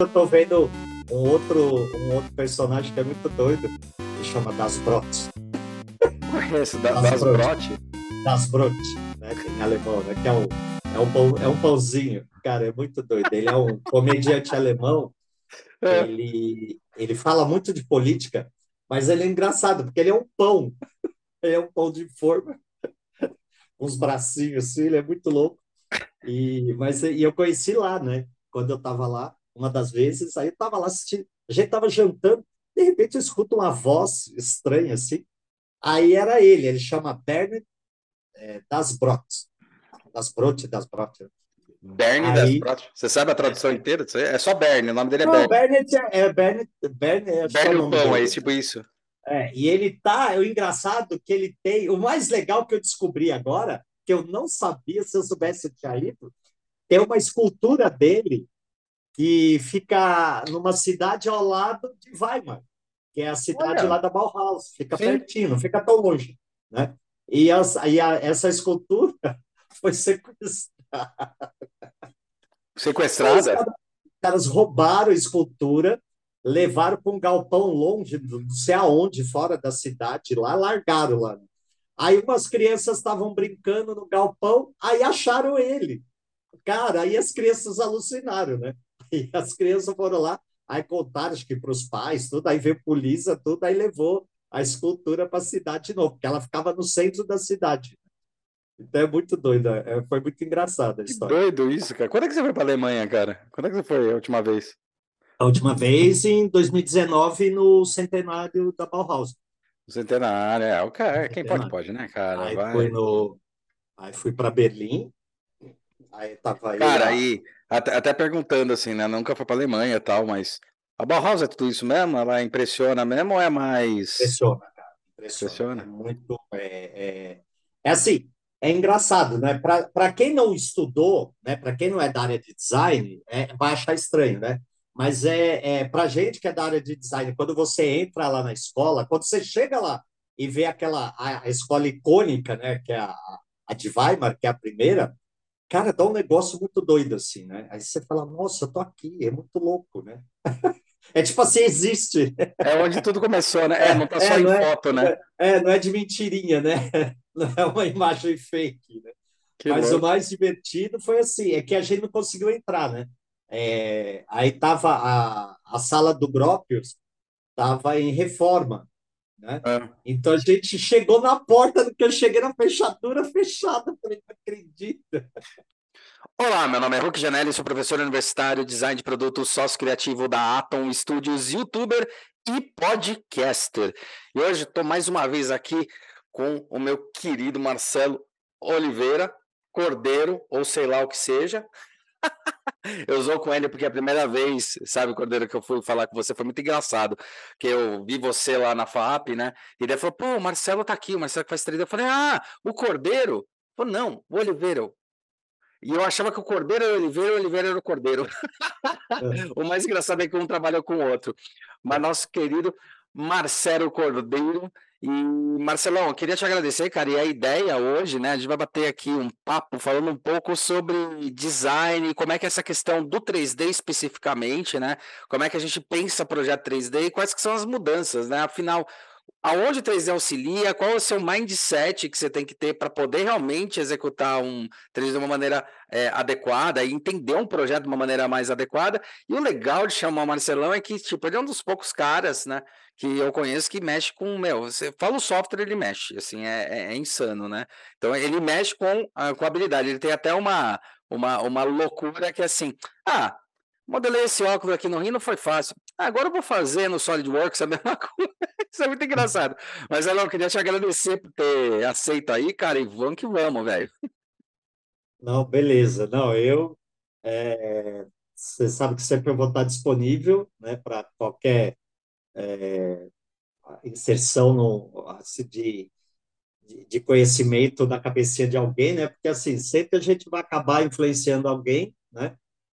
eu tô vendo um outro, um outro personagem que é muito doido, que chama Das Brot. Conheço, da, Das, das Brot? Das Brot, né, em alemão, né, que é um, é, um pão, é um pãozinho. Cara, é muito doido. Ele é um comediante alemão, é. ele, ele fala muito de política, mas ele é engraçado, porque ele é um pão. Ele é um pão de forma, uns bracinhos assim, ele é muito louco. E, mas e eu conheci lá, né? Quando eu estava lá, uma das vezes, aí eu estava lá assistindo, a gente estava jantando, de repente eu escuto uma voz estranha assim. Aí era ele, ele chama Bernard é, das Brot. Das Brot, das Brot. Berne aí, das Brot. Você sabe a tradução inteira? É só Berne, o nome dele é Berne. Bernard é, é Bernard, Berne é Berne o pão, é tipo isso. É, e ele tá, é o engraçado que ele tem, o mais legal que eu descobri agora, que eu não sabia, se eu soubesse eu tinha ido, tem uma escultura dele que fica numa cidade ao lado de Weimar, que é a cidade Olha. lá da Bauhaus, fica Sim. pertinho, não fica tão longe, né? E, as, e a, essa escultura foi sequestrada. Sequestrada? Os caras roubaram a escultura, levaram para um galpão longe, não sei aonde, fora da cidade, lá largaram lá. Aí umas crianças estavam brincando no galpão, aí acharam ele. Cara, aí as crianças alucinaram, né? E as crianças foram lá, aí contaram, acho que para os pais, tudo, aí veio a polícia, tudo, aí levou a escultura para a cidade de novo, porque ela ficava no centro da cidade. Então é muito doido, é, foi muito engraçada a história. Que doido isso, cara. Quando é que você foi para a Alemanha, cara? Quando é que você foi a última vez? A última vez em 2019, no centenário da Bauhaus. O centenário, é, o cara, quem pode, pode, né, cara? Aí Vai. fui no. Aí fui para Berlim, aí tava aí. Cara, aí até, até perguntando assim, né? Nunca foi para Alemanha e tal, mas a Bauhaus é tudo isso mesmo? Ela impressiona mesmo ou é mais. Impressiona, cara. Impressiona. impressiona. É muito. É, é... é assim, é engraçado, né? Para quem não estudou, né? Para quem não é da área de design, é, vai achar estranho, né? Mas é, é para gente que é da área de design, quando você entra lá na escola, quando você chega lá e vê aquela a, a escola icônica, né? Que é a, a de Weimar, que é a primeira, cara, dá um negócio muito doido assim, né? Aí você fala, nossa, eu tô aqui, é muito louco, né? É tipo assim, existe. É onde tudo começou, né? É, não tá só é, em é, foto, né? É, não é de mentirinha, né? Não é uma imagem fake, né? Que Mas o mais divertido foi assim, é que a gente não conseguiu entrar, né? É, aí tava a, a sala do Gropius, tava em reforma, né? É. Então a gente chegou na porta, no que eu cheguei na fechadura fechada, falei, não acredito. Olá, meu nome é Hulk Janelli, sou professor universitário, design de produtos, sócio criativo da Atom Studios, youtuber e podcaster. E hoje estou mais uma vez aqui com o meu querido Marcelo Oliveira, Cordeiro, ou sei lá o que seja. Eu usou com ele porque a primeira vez, sabe, Cordeiro, que eu fui falar com você foi muito engraçado. Que eu vi você lá na FAP, né? E daí falou, pô, o Marcelo tá aqui, o Marcelo que faz trade. Eu falei, ah, o Cordeiro? Falei, não, o Oliveira. E eu achava que o Cordeiro era o Oliveira, o Oliveira era o Cordeiro. É. o mais engraçado é que um trabalha com o outro. Mas nosso querido Marcelo Cordeiro e Marcelão, eu queria te agradecer, cara. E a ideia hoje, né? A gente vai bater aqui um papo falando um pouco sobre design, como é que é essa questão do 3D especificamente, né? Como é que a gente pensa projeto 3D e quais que são as mudanças, né? Afinal, aonde o 3D auxilia, qual é o seu mindset que você tem que ter para poder realmente executar um 3D de uma maneira é, adequada e entender um projeto de uma maneira mais adequada. E o legal de chamar o Marcelão é que, tipo, ele é um dos poucos caras, né, que eu conheço que mexe com, meu, você fala o software, ele mexe, assim, é, é, é insano, né? Então, ele mexe com, a, com habilidade, ele tem até uma, uma, uma loucura que é assim, ah, modelei esse óculos aqui no Rio, não foi fácil. Agora eu vou fazer no SolidWorks a mesma coisa. Isso é muito engraçado. Mas, Elon, queria te agradecer por ter aceito aí, cara, e vamos que vamos, velho. Não, beleza. Não, eu. É, você sabe que sempre eu vou estar disponível né, para qualquer é, inserção no, assim, de, de conhecimento na cabecinha de alguém, né? Porque assim, sempre a gente vai acabar influenciando alguém, né?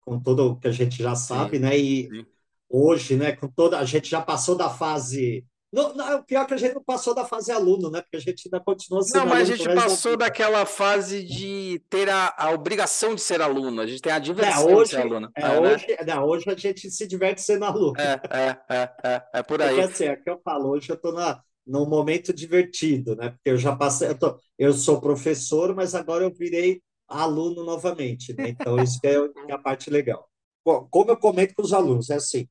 Com tudo o que a gente já sabe, sim, né? E sim hoje, né, com toda a gente já passou da fase Não, não, pior que a gente não passou da fase aluno, né? Porque a gente ainda continua sendo Não, mas a gente passou da daquela fase de ter a, a obrigação de ser aluno. A gente tem a diversão não, hoje, de ser aluno. É, é, hoje, né? não, hoje a gente se diverte sendo aluno. É, é, é, é, é por aí. Porque assim, é que eu falo, hoje eu estou num momento divertido, né? Porque eu já passei, eu, tô, eu sou professor, mas agora eu virei aluno novamente, né? Então, isso é, é a parte legal. Como eu comento com os alunos, é assim,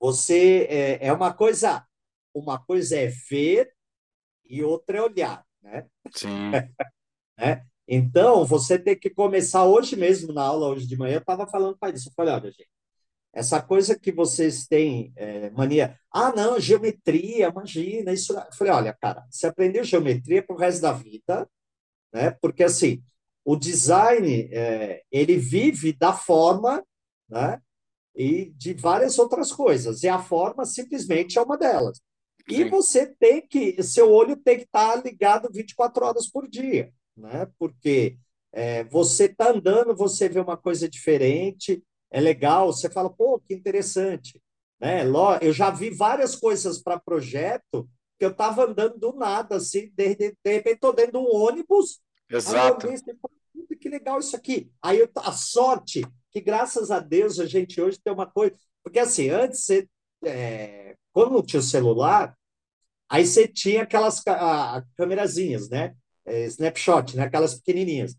você é, é uma coisa uma coisa é ver e outra é olhar, né? Sim. né? Então, você tem que começar hoje mesmo, na aula, hoje de manhã, eu estava falando para isso. Eu falei, olha, gente, essa coisa que vocês têm é, mania, ah, não, geometria, imagina, isso. Eu falei, olha, cara, você aprendeu geometria para o resto da vida, né? Porque, assim, o design, é, ele vive da forma, né? E de várias outras coisas, e a forma simplesmente é uma delas. E Sim. você tem que, seu olho tem que estar tá ligado 24 horas por dia, né? Porque é, você está andando, você vê uma coisa diferente, é legal, você fala, pô, que interessante. Né? Eu já vi várias coisas para projeto que eu estava andando do nada, assim, de, de, de repente estou dentro de um ônibus. Exato. Aí eu vi, que legal isso aqui. Aí eu, a sorte, que graças a Deus a gente hoje tem uma coisa. Porque assim, antes você. É, quando não tinha o celular, aí você tinha aquelas a, câmerazinhas, né? É, snapshot, né? Aquelas pequenininhas.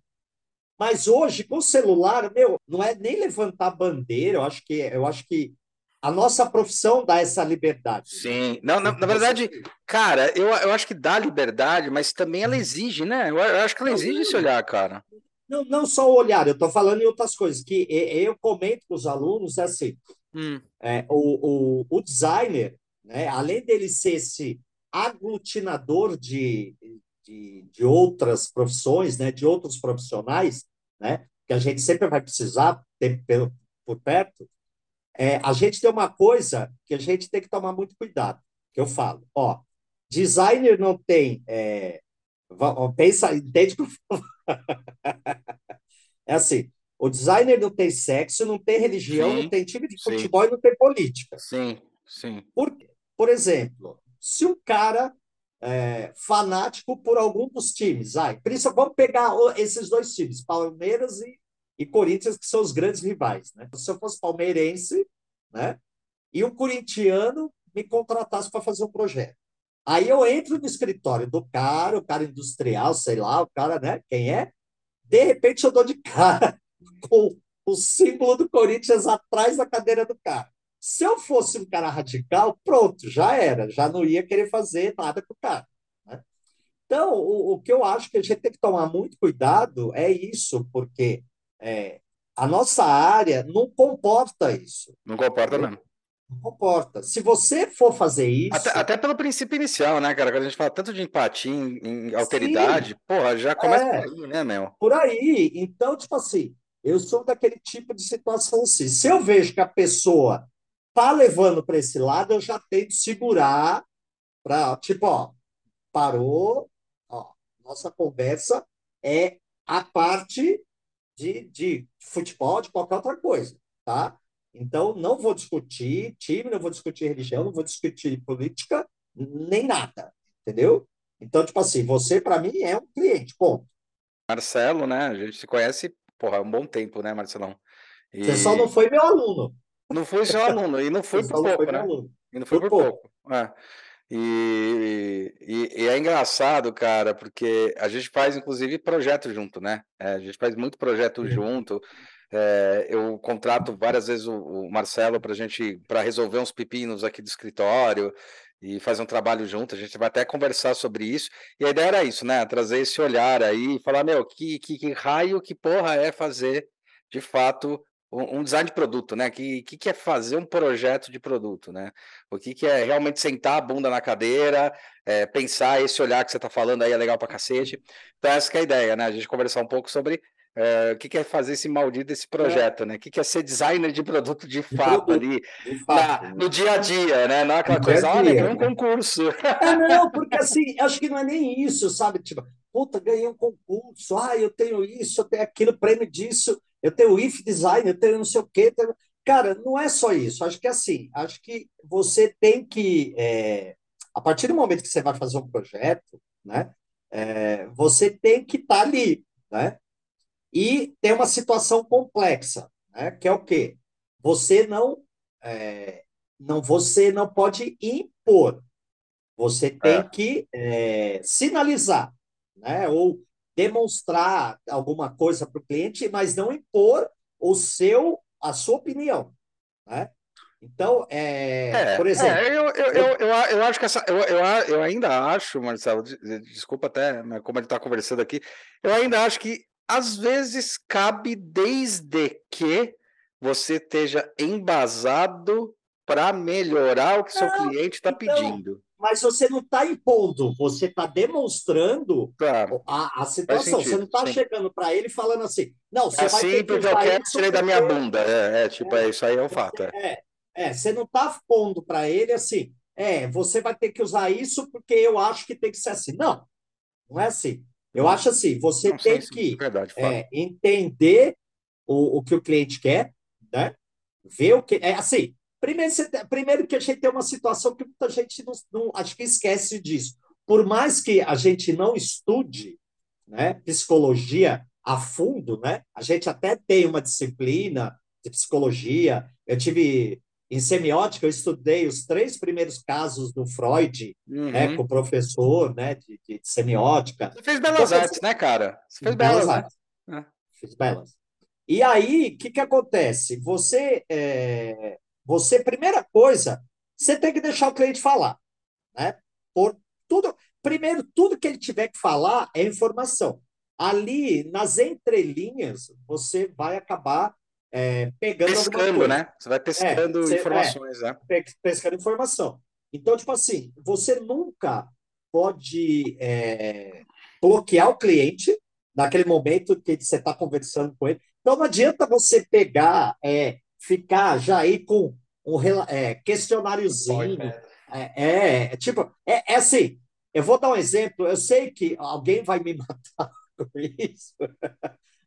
Mas hoje, com o celular, meu, não é nem levantar bandeira, eu acho que, eu acho que a nossa profissão dá essa liberdade. Sim, não, na, na verdade, cara, eu, eu acho que dá liberdade, mas também ela exige, né? Eu, eu acho que ela exige esse olhar, cara. Não, não só o olhar, eu estou falando em outras coisas, que eu comento com os alunos é assim, hum. é, o, o, o designer, né, além dele ser esse aglutinador de, de, de outras profissões, né, de outros profissionais, né, que a gente sempre vai precisar ter por perto, é, a gente tem uma coisa que a gente tem que tomar muito cuidado, que eu falo, ó, designer não tem, é, pensa, entende? é assim, o designer não tem sexo, não tem religião, sim, não tem time de futebol sim. e não tem política. Sim, sim. Por, por exemplo, se um cara é, fanático por algum dos times, ai, principalmente, vamos pegar esses dois times, Palmeiras e, e Corinthians, que são os grandes rivais. Né? Se eu fosse palmeirense né, e um corintiano me contratasse para fazer um projeto. Aí eu entro no escritório do cara, o cara industrial, sei lá, o cara, né? Quem é? De repente eu dou de cara com o símbolo do Corinthians atrás da cadeira do cara. Se eu fosse um cara radical, pronto, já era, já não ia querer fazer nada com o cara. Né? Então, o, o, que eu acho que a gente tem que tomar muito cuidado é isso, porque é, a nossa área não comporta isso. Não comporta mesmo. Não comporta. Se você for fazer isso. Até, até, pelo princípio inicial, né, cara? Quando a gente fala tanto de empatia, em, em alteridade, Sim, porra, já começa é, por aí, né, meu? Por aí. Então, tipo assim, eu sou daquele tipo de situação assim. Se eu vejo que a pessoa tá levando para esse lado, eu já tento segurar para, tipo, ó, parou, ó, nossa conversa é a parte de, de futebol, de qualquer outra coisa, tá? Então, não vou discutir time, não vou discutir religião, não vou discutir política, nem nada, entendeu? Então, tipo assim, você, para mim, é um cliente, ponto. Marcelo, né? A gente se conhece, porra, há um bom tempo, né, Marcelão? E... Você só não foi meu aluno. Não foi seu aluno, e não foi por pouco, foi né? E não foi por, por pouco. pouco. É. E, e, e, é engraçado, cara, porque a gente faz, inclusive, projeto junto, né? É, a gente faz muito projeto junto. É, eu contrato várias vezes o, o Marcelo para gente para resolver uns pepinos aqui do escritório e fazer um trabalho junto. A gente vai até conversar sobre isso. E a ideia era isso, né? Trazer esse olhar aí e falar, meu, que, que, que raio, que porra é fazer de fato um design de produto, né? Que, que, que é fazer um projeto de produto, né? O que, que é realmente sentar a bunda na cadeira, é, pensar esse olhar que você está falando aí é legal para cacete. Então, essa é a ideia, né? A gente conversar um pouco sobre é, o que, que é fazer esse maldito esse projeto, é. né? O que, que é ser designer de produto de fato ali, de fato, na, né? no dia a dia, né? Não é aquela coisa, dia olha, ganhei um concurso. É, não, porque assim, acho que não é nem isso, sabe? Tipo, puta, ganhei um concurso, ah, eu tenho isso, eu tenho aquilo, prêmio disso eu tenho o if design, eu tenho não sei o quê. Tenho... Cara, não é só isso. Acho que é assim, acho que você tem que. É... a partir do momento que você vai fazer um projeto, né, é, você tem que estar tá ali, né? E tem uma situação complexa, né, que é o quê? Você não, é, não você não pode impor, você tem é. que é, sinalizar, né? Ou demonstrar alguma coisa para o cliente, mas não impor o seu, a sua opinião, né? Então, é, é por exemplo. É, eu, eu, eu, eu, eu acho que essa. Eu, eu, eu ainda acho, Marcelo, desculpa até, né, como ele está conversando aqui, eu ainda acho que às vezes cabe desde que você esteja embasado para melhorar o que não, seu cliente está então, pedindo mas você não está impondo, você está demonstrando claro. a, a situação. Sentido, você não está chegando para ele falando assim, não, você é vai ter que eu quero tirei da minha bunda. É, é tipo, é, é, isso aí é um fato. É, é, você não está pondo para ele assim, é, você vai ter que usar isso porque eu acho que tem que ser assim. Não, não é assim. Eu acho assim, você não, tem sim, que verdade, é, entender o, o que o cliente quer, né? Ver o que. É assim, Primeiro, primeiro que a gente tem uma situação que muita gente não, não, acho que esquece disso. Por mais que a gente não estude né, psicologia a fundo, né, a gente até tem uma disciplina de psicologia. Eu tive em semiótica, eu estudei os três primeiros casos do Freud, uhum. né, com o professor né, de, de semiótica. Você fez belas então, artes, né, cara? Você fez belas, belas artes. artes. É. Fiz belas. E aí, o que, que acontece? Você é, você, primeira coisa, você tem que deixar o cliente falar, né? Por tudo, primeiro, tudo que ele tiver que falar é informação. Ali, nas entrelinhas, você vai acabar é, pegando pescando, né? Você vai pescando é, você, informações, é, né? Pescando informação. Então, tipo assim, você nunca pode é, bloquear o cliente naquele momento que você está conversando com ele. Então, não adianta você pegar é, ficar já aí com um é, questionáriozinho. É, é, tipo, é, é assim, eu vou dar um exemplo, eu sei que alguém vai me matar com isso,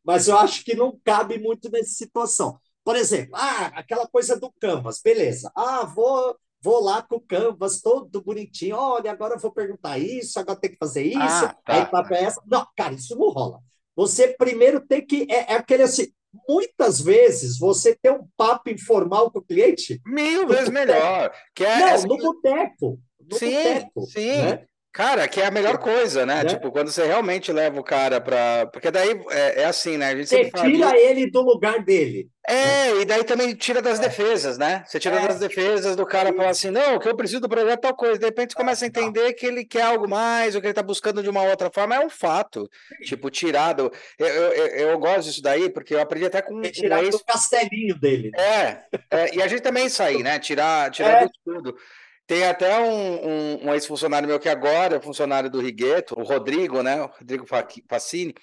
mas eu acho que não cabe muito nessa situação. Por exemplo, ah, aquela coisa do Canvas, beleza. Ah, vou, vou lá com o Canvas todo bonitinho. Olha, agora eu vou perguntar isso, agora tem que fazer isso. Ah, tá. Aí tá essa. Não, cara, isso não rola. Você primeiro tem que. É, é aquele assim, muitas vezes você ter um papo informal com o cliente. Mil vezes melhor. Que é, Não, essa... no boteco. sim, boteco, sim. Né? Cara, que é a melhor coisa, né? né? Tipo, quando você realmente leva o cara para. Porque daí é, é, assim, né? A gente você tira ele do lugar dele. É, né? e daí também tira das é. defesas, né? Você tira é. das defesas do cara falar assim: não, o que eu preciso do projeto é tal coisa. De repente você começa a entender que ele quer algo mais, ou que ele está buscando de uma outra forma. É um fato. Tipo, tirado. Eu, eu, eu, gosto disso daí, porque eu aprendi até com. É tirar um do castelinho dele. É, é, e a gente também sair, né? Tirar, tirar é. do tudo. Tem até um, um, um ex-funcionário meu que agora é funcionário do Rigueto, o Rodrigo, né? O Rodrigo Facini.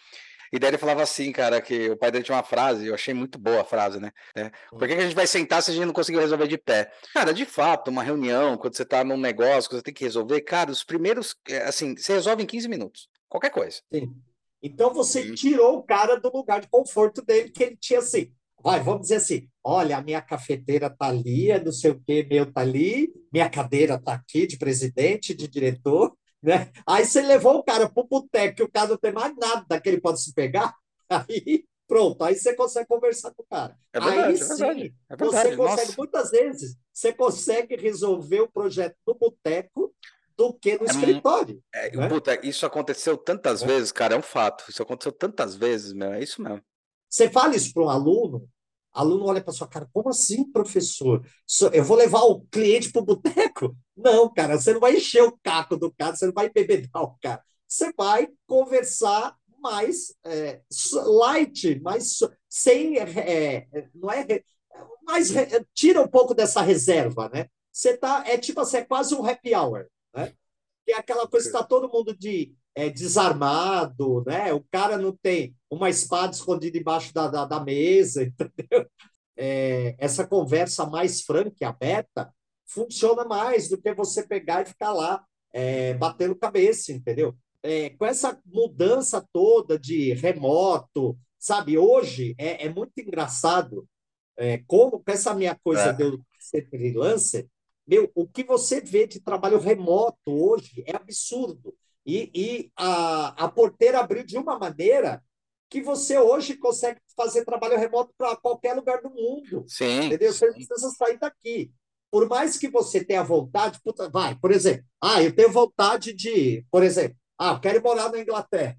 E daí ele falava assim, cara, que o pai dele tinha uma frase, eu achei muito boa a frase, né? É, Por que, que, a gente vai sentar se a gente não conseguiu resolver de pé? Cara, de fato, uma reunião, quando você tá num negócio, que você tem que resolver, cara, os primeiros, é, assim, você resolve em 15 minutos. Qualquer coisa. Sim. Então você tirou o cara do lugar de conforto dele, que ele tinha assim, vai, vamos dizer assim, olha, a minha cafeteira está ali, é não sei o que, meu está ali, minha cadeira está aqui de presidente, de diretor, né? Aí você levou o cara para o boteco, o cara não tem mais nada que ele pode se pegar, aí pronto, aí você consegue conversar com o cara. É verdade, aí é sim, verdade, é verdade. você consegue, Nossa. muitas vezes, você consegue resolver o projeto no boteco do que no é, escritório. É, né? isso aconteceu tantas é. vezes, cara, é um fato. Isso aconteceu tantas vezes, meu, é isso mesmo. Você fala isso para um aluno, aluno olha para sua cara, como assim, professor? Eu vou levar o cliente para o boteco? Não, cara, você não vai encher o caco do cara, você não vai bebedar o cara. Você vai conversar mais é, light, mais sem. É, não é. Mais, tira um pouco dessa reserva, né? Você tá. É tipo assim, é quase um happy hour, né? Que é aquela coisa que está todo mundo de é, desarmado, né? O cara não tem uma espada escondida embaixo da, da, da mesa, entendeu? É, essa conversa mais franca e aberta funciona mais do que você pegar e ficar lá é, batendo cabeça, entendeu? É, com essa mudança toda de remoto, sabe? Hoje é, é muito engraçado é, como com essa minha coisa é. de eu ser freelancer, meu, o que você vê de trabalho remoto hoje é absurdo. E, e a, a porteira abriu de uma maneira que você hoje consegue fazer trabalho remoto para qualquer lugar do mundo. Sim. Entendeu? Você não precisa sair daqui. Por mais que você tenha vontade, puta, vai, por exemplo, ah, eu tenho vontade de, por exemplo, ah, eu quero morar na Inglaterra.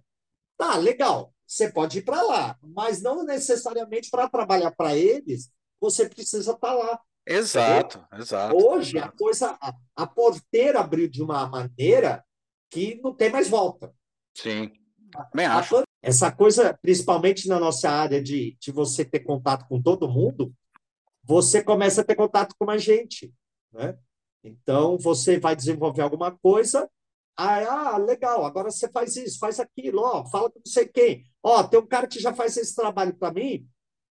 Tá, legal. Você pode ir para lá, mas não necessariamente para trabalhar para eles, você precisa estar tá lá. Exato, entendeu? exato. Hoje exato. a coisa, a, a porteira abriu de uma maneira que não tem mais volta. Sim. Bem acho. Essa coisa, principalmente na nossa área de, de você ter contato com todo mundo, você começa a ter contato com a gente, né? Então, você vai desenvolver alguma coisa, ah, legal, agora você faz isso, faz aquilo, ó, fala com não sei quem. Ó, tem um cara que já faz esse trabalho para mim,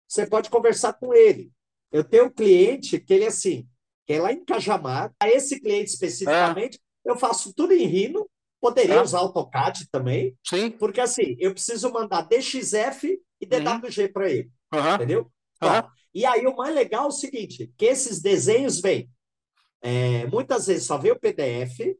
você pode conversar com ele. Eu tenho um cliente que ele é assim, que é lá em Cajamar, a esse cliente especificamente, é. eu faço tudo em Rhino, Poderia ah. usar AutoCAD também, Sim. porque assim, eu preciso mandar DXF e DWG uhum. para ele. Uhum. Entendeu? Uhum. e aí o mais legal é o seguinte: que esses desenhos vêm. É, muitas vezes só vem o PDF,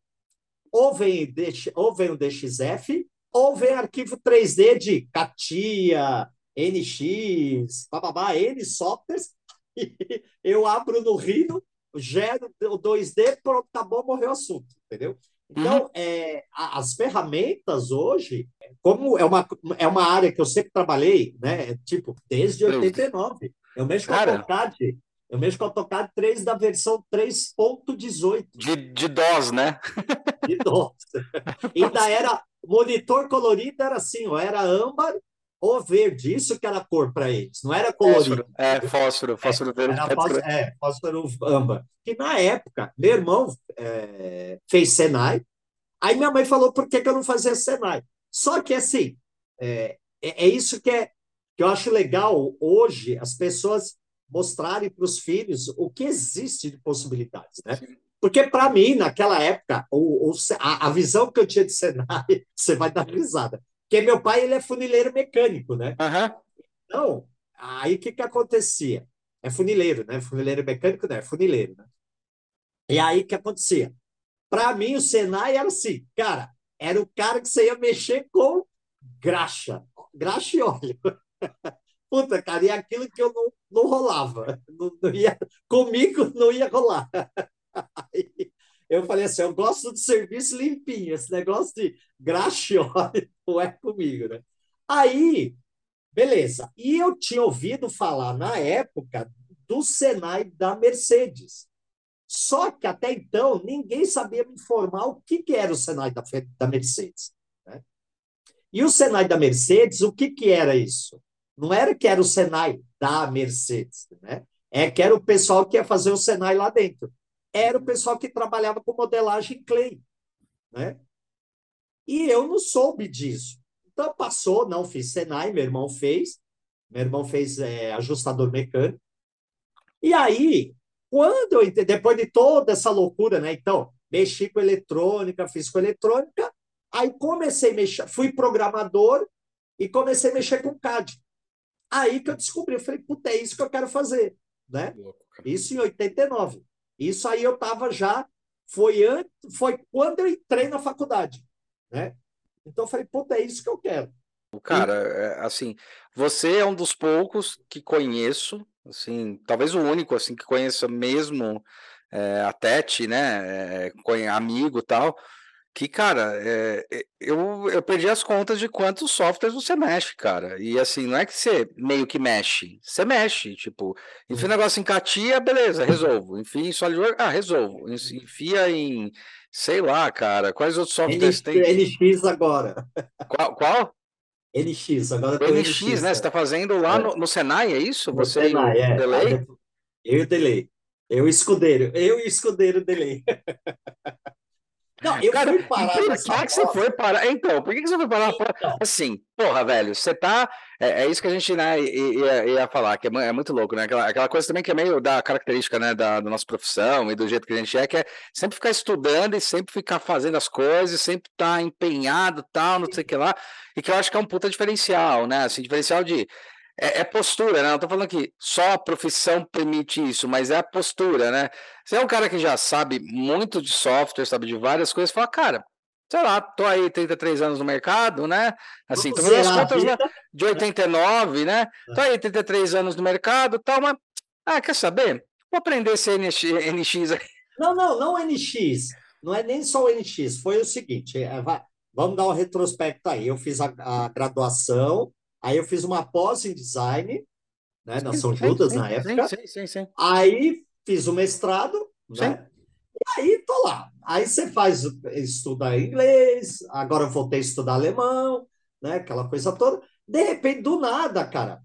ou vem, ou vem o DXF, ou vem arquivo 3D de CATIA, NX, bababá, N softwares. eu abro no Rhino, gero o 2D, pronto, acabou, morreu o assunto, entendeu? Então, uhum. é, as ferramentas hoje, como é uma, é uma área que eu sempre trabalhei, né? Tipo, desde 89. Eu mexo com Cara, AutoCAD. Eu mexo com AutoCAD 3 da versão 3.18. De, de DOS, né? De DOS. Ainda era monitor colorido, era assim, ó, era âmbar ou verde, isso que era cor para eles, não era colorido. Fósforo, é, fósforo, fósforo é, verde. Era fósforo, é, fósforo âmbar. Que na época, meu irmão é, fez Senai, aí minha mãe falou por que, que eu não fazia Senai. Só que assim, é, é, é isso que, é, que eu acho legal hoje as pessoas mostrarem para os filhos o que existe de possibilidades, né? Porque, para mim, naquela época, o, o, a, a visão que eu tinha de Senai, você vai dar risada porque meu pai ele é funileiro mecânico, né? Uhum. Então, aí o que, que acontecia? É funileiro, né? Funileiro mecânico não, é funileiro, né? E aí o que acontecia? Para mim, o Senai era assim, cara, era o cara que você ia mexer com graxa, graxa e óleo. Puta, cara, e aquilo que eu não, não rolava. Não, não ia, comigo não ia rolar. Aí, eu falei assim, eu gosto do serviço limpinho, esse negócio de graxiole não é comigo, né? Aí, beleza. E eu tinha ouvido falar na época do Senai da Mercedes. Só que até então ninguém sabia me informar o que, que era o Senai da, da Mercedes. Né? E o Senai da Mercedes, o que, que era isso? Não era que era o Senai da Mercedes, né? É que era o pessoal que ia fazer o Senai lá dentro era o pessoal que trabalhava com modelagem clay, né? E eu não soube disso. Então passou, não fiz Senai, meu irmão fez, meu irmão fez é, ajustador mecânico. E aí, quando eu depois de toda essa loucura, né? Então, mexi com eletrônica, fiz com eletrônica, aí comecei a mexer, fui programador e comecei a mexer com CAD. Aí que eu descobri, eu falei, puta, é isso que eu quero fazer, né? Isso em 89. Isso aí eu estava já, foi, foi quando eu entrei na faculdade, né? Então eu falei, puta, é isso que eu quero. Cara, é, assim, você é um dos poucos que conheço, assim, talvez o único, assim, que conheça mesmo é, a Tete, né, é, amigo e tal, que, cara, é, é, eu, eu perdi as contas de quantos softwares você mexe, cara. E assim, não é que você meio que mexe, você mexe, tipo, enfia o uhum. negócio em Catia, beleza, resolvo. Enfia em SolidWorks, ah, resolvo. Enfia em, sei lá, cara, quais outros softwares NX, tem? NX agora. Qual? qual? NX, agora tem NX, NX, né? Você está fazendo lá é. no, no, Senai, é isso? No você Senai, é. Delay? Eu e o Delay. Eu escudeiro. Eu e escudeiro Delay. Não, eu Cara, fui parar. Por que, que você foi parar? Então, por que, que você foi parar? Então. Assim, porra, velho, você tá. É, é, isso que a gente né, ia, ia falar, que é, é, muito louco, né? Aquela, aquela coisa também que é meio da característica né, da, da nossa profissão e do jeito que a gente é, que é sempre ficar estudando e sempre ficar fazendo as coisas, sempre estar tá empenhado tal, não sei o que lá, e que eu acho que é um puta diferencial, né? Assim, diferencial de é, é, postura, né? Não tô falando que só a profissão permite isso, mas é a postura, né? Você é um cara que já sabe muito de software, sabe de várias coisas, fala, cara, sei lá, tô aí 33 anos no mercado, né? Assim, tô vendo as contas né? de 89, né? Tô aí 33 anos no mercado, tal, mas ah, quer saber? Vou aprender esse NX, NX aí. Não, não, não NX. Não é nem só o NX. Foi o seguinte, é, vamos dar um retrospecto aí. Eu fiz a, a graduação Aí eu fiz uma pós em design, né, na São Judas, sim, na época. Sim, sim, sim, Aí fiz o mestrado, né? E aí tô lá. Aí você faz, estuda inglês, agora eu voltei a estudar alemão, né? Aquela coisa toda. De repente, do nada, cara.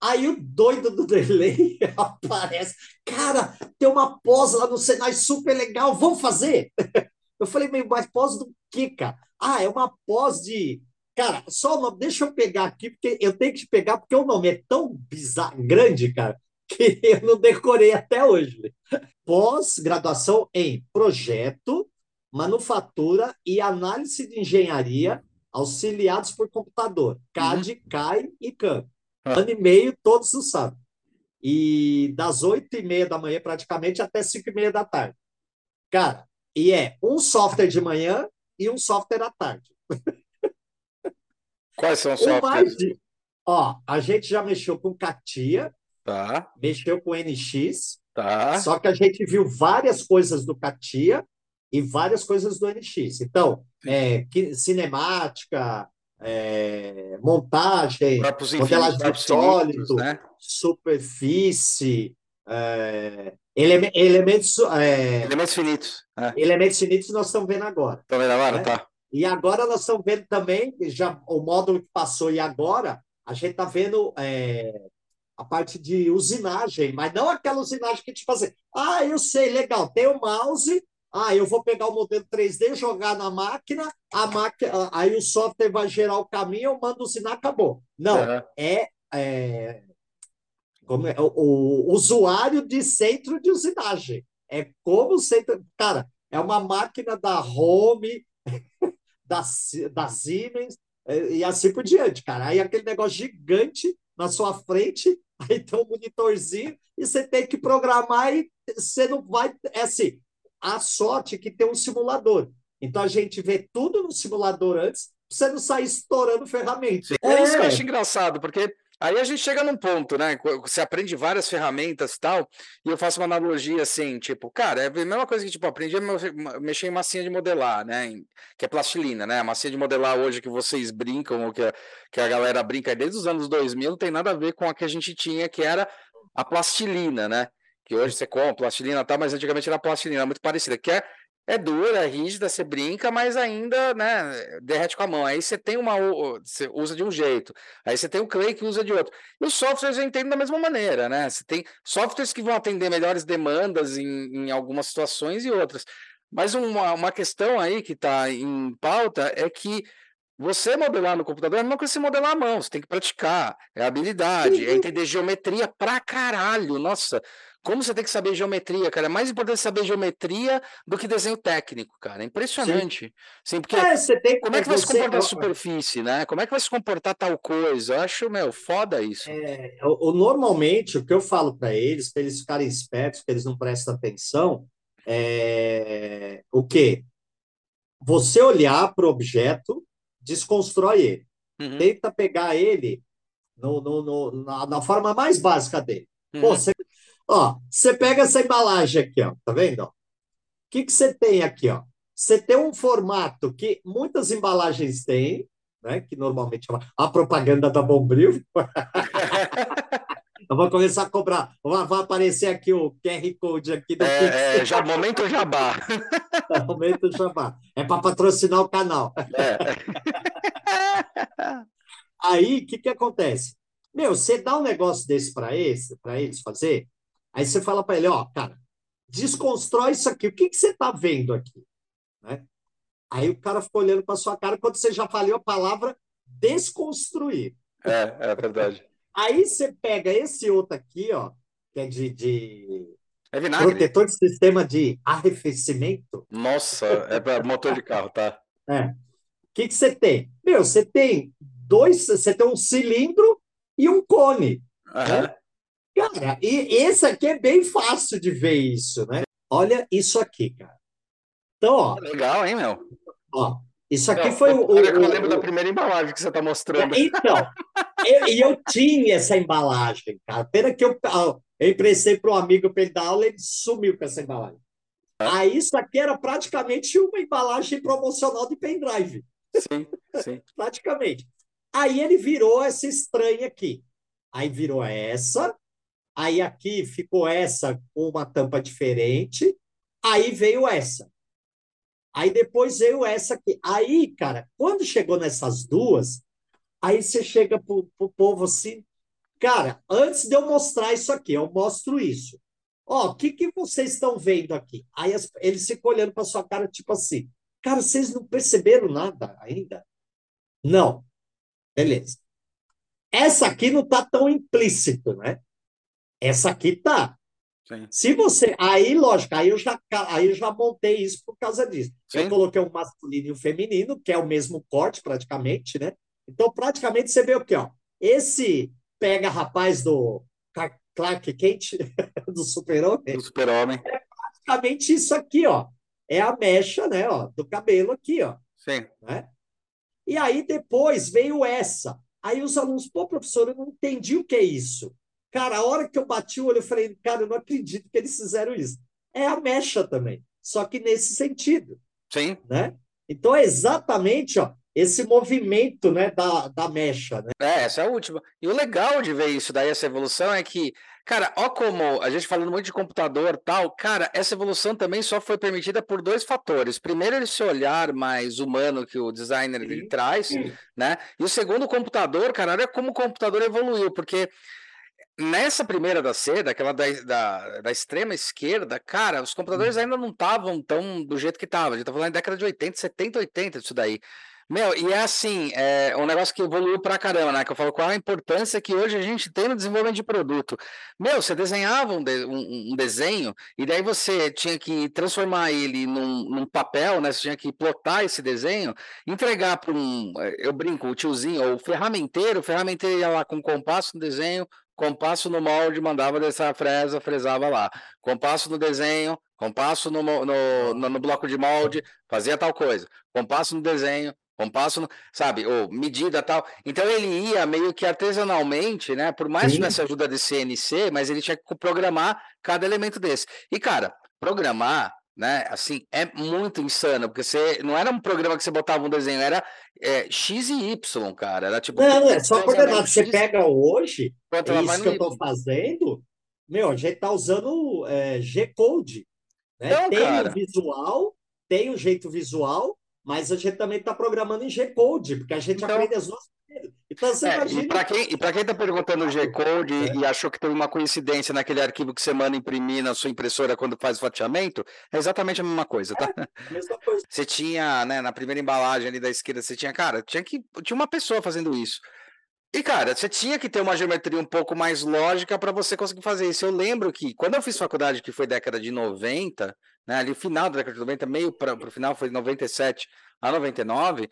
Aí o doido do delay aparece. Cara, tem uma pós lá no Senai super legal, vamos fazer? Eu falei, mas pós do quê, cara? Ah, é uma pós de Cara, só nome, deixa eu pegar aqui, porque eu tenho que te pegar, porque o nome é tão bizarro, grande, cara, que eu não decorei até hoje. Pós-graduação em projeto, manufatura e análise de engenharia auxiliados por computador, CAD, uhum. CAI e CAM. Ah. Ano e meio, todos os sábados. E das oito e meia da manhã, praticamente, até cinco e meia da tarde. Cara, e é um software de manhã e um software à tarde. Quais são os softwares? Ó, a gente já mexeu com Katia, tá. mexeu com NX, tá. só que a gente viu várias coisas do Katia e várias coisas do NX. Então, é, cinemática, é, montagem, modelagem de sólido, né? superfície, é, ele, elementos, é, elementos finitos. É. Elementos finitos nós estamos vendo agora. Estamos vendo agora, né? tá. E agora nós estamos vendo também, já o módulo que passou e agora, a gente está vendo é, a parte de usinagem, mas não aquela usinagem que, tipo assim, ah, eu sei, legal, tem o mouse, ah, eu vou pegar o modelo 3D, jogar na máquina, a máquina, aí o software vai gerar o caminho, eu mando usinar, acabou. Não, uhum. é, é, como é o, o, usuário de centro de usinagem. É como o centro. Cara, é uma máquina da Home, da, da Siemens é, e assim por diante, cara. Aí aquele negócio gigante na sua frente, aí tem um monitorzinho e você tem que programar e você não vai. É assim, a sorte é que tem um simulador. Então a gente vê tudo no simulador antes, pra você não sair estourando ferramentas. É, isso que eu acho engraçado, porque Aí a gente chega num ponto, né? Você aprende várias ferramentas e tal, e eu faço uma analogia assim, tipo, cara, é a mesma coisa que, tipo, aprendi a mexer em massinha de modelar, né? Que é plastilina, né? A massinha de modelar hoje que vocês brincam, ou que a, que a galera brinca desde os anos 2000, não tem nada a ver com a que a gente tinha, que era a plastilina, né? Que hoje você compra plastilina e tal, mas antigamente era plastilina, muito parecida, que é é dura, é rígida, você brinca, mas ainda, né, derrete com a mão. Aí você tem uma, você usa de um jeito. Aí você tem o Clay que usa de outro. E os softwares eu entendo da mesma maneira, né? Você tem softwares que vão atender melhores demandas em, em algumas situações e outras. Mas uma, uma questão aí que está em pauta é que você modelar no computador é a mesma coisa que você modelar à mão, você tem que praticar, é habilidade, é entender geometria pra caralho. Nossa, como você tem que saber geometria, cara? É mais importante saber geometria do que desenho técnico, cara. É impressionante. Sim, Sim porque é, tem, como é que vai se comportar a superfície, né? Como é que vai se comportar tal coisa? Eu acho, meu, foda isso. É, o, normalmente, o que eu falo para eles, para eles ficarem espertos, que eles não prestam atenção, é o quê? Você olhar para o objeto, desconstrói ele. Uhum. Tenta pegar ele no, no, no na, na, forma mais básica dele. Uhum. Pô, você Ó, você pega essa embalagem aqui, ó, tá vendo? O que, que você tem aqui, ó? Você tem um formato que muitas embalagens têm, né? Que normalmente é a propaganda da Bombril. Eu vou começar a cobrar. Vai aparecer aqui o QR Code aqui é, é, já momento jabá. É, momento jabá. É para patrocinar o canal. É. Aí, o que, que acontece? Meu, você dá um negócio desse para eles, para eles fazer, Aí você fala para ele, ó, cara, desconstrói isso aqui. O que, que você está vendo aqui? Né? Aí o cara ficou olhando para sua cara quando você já falou a palavra desconstruir. É, é verdade. Aí você pega esse outro aqui, ó, que é de, de é vinagre. protetor de sistema de arrefecimento. Nossa, é para motor de carro, tá? É. O que, que você tem? Meu, você tem dois, você tem um cilindro e um cone. Uhum. Né? Cara, e esse aqui é bem fácil de ver isso, né? Olha isso aqui, cara. Então, ó. Legal, hein, meu? Ó, isso aqui Não, foi o. Olha que eu lembro da primeira embalagem que você está mostrando. Então, e eu, eu, tinha essa embalagem, cara. Pena que eu, eu emprestei para um amigo para ele dar aula, ele sumiu com essa embalagem. Aí isso aqui era praticamente uma embalagem promocional de pendrive. Sim, sim. praticamente. Aí ele virou essa estranha aqui. Aí virou essa. Aí aqui ficou essa com uma tampa diferente. Aí veio essa. Aí depois veio essa aqui. Aí, cara, quando chegou nessas duas, aí você chega pro, pro povo assim, cara, antes de eu mostrar isso aqui, eu mostro isso. Ó, o que, que vocês estão vendo aqui? Aí as, eles ficam olhando para sua cara, tipo assim, cara, vocês não perceberam nada ainda? Não. Beleza. Essa aqui não está tão implícito, né? Essa aqui tá. Sim. Se você. Aí, lógico, aí eu, já, aí eu já montei isso por causa disso. Sim. Eu coloquei um masculino e um feminino, que é o mesmo corte, praticamente, né? Então, praticamente, você vê o quê? Ó? Esse pega rapaz do Clark Kent, do Super-Homem. Do Super-Homem. É praticamente isso aqui, ó. É a mecha, né, ó, do cabelo aqui, ó. Sim. Né? E aí depois veio essa. Aí os alunos, pô, professor, eu não entendi o que é isso. Cara, a hora que eu bati o olho, eu falei, cara, eu não acredito que eles fizeram isso. É a mecha também, só que nesse sentido. Sim. Né? Então é exatamente ó, esse movimento né, da, da mecha. Né? É, essa é a última. E o legal de ver isso daí, essa evolução, é que, cara, ó como a gente falando muito de computador tal, cara, essa evolução também só foi permitida por dois fatores. Primeiro, esse olhar mais humano que o designer ele traz, né? E o segundo, o computador, cara, olha como o computador evoluiu, porque Nessa primeira da C, daquela da, da, da, extrema esquerda, cara, os computadores hum. ainda não estavam tão do jeito que estavam. A gente tá falando em década de 80, 70, 80 disso daí. Meu, e é assim, é um negócio que evoluiu pra caramba, né? Que eu falo qual a importância que hoje a gente tem no desenvolvimento de produto. Meu, você desenhava um, de, um, um desenho e daí você tinha que transformar ele num, num, papel, né? Você tinha que plotar esse desenho, entregar para um, eu brinco, o tiozinho, ou o ferramenteiro, o ferramenteiro ia lá com compasso no desenho, compasso no molde, mandava descer a fresa, fresava lá. Compasso no desenho, compasso no, no, no, no bloco de molde, fazia tal coisa. Compasso no desenho, compasso, no, sabe, ou medida tal. Então ele ia meio que artesanalmente, né? Por mais que tivesse ajuda de CNC, mas ele tinha que programar cada elemento desse. E, cara, programar né? Assim, é muito insano, porque você não era um programa que você botava um desenho, era é, X e Y, cara. Era tipo. Não, é só programado. Você pega hoje, é isso que eu estou fazendo, meu, a gente tá usando é, G-Code. Né? Então, tem cara... o visual, tem o jeito visual, mas a gente também está programando em G-Code, porque a gente então... aprende as duas então, você é, imagina... E para quem está perguntando o G-Code é. e achou que teve uma coincidência naquele arquivo que você manda imprimir na sua impressora quando faz o fatiamento, é exatamente a mesma coisa, tá? É, mesma coisa. Você tinha, né, na primeira embalagem ali da esquerda, você tinha, cara, tinha que tinha uma pessoa fazendo isso. E, cara, você tinha que ter uma geometria um pouco mais lógica para você conseguir fazer isso. Eu lembro que, quando eu fiz faculdade, que foi década de 90, né, ali o final da década de 90, meio para o final, foi 97 a 99,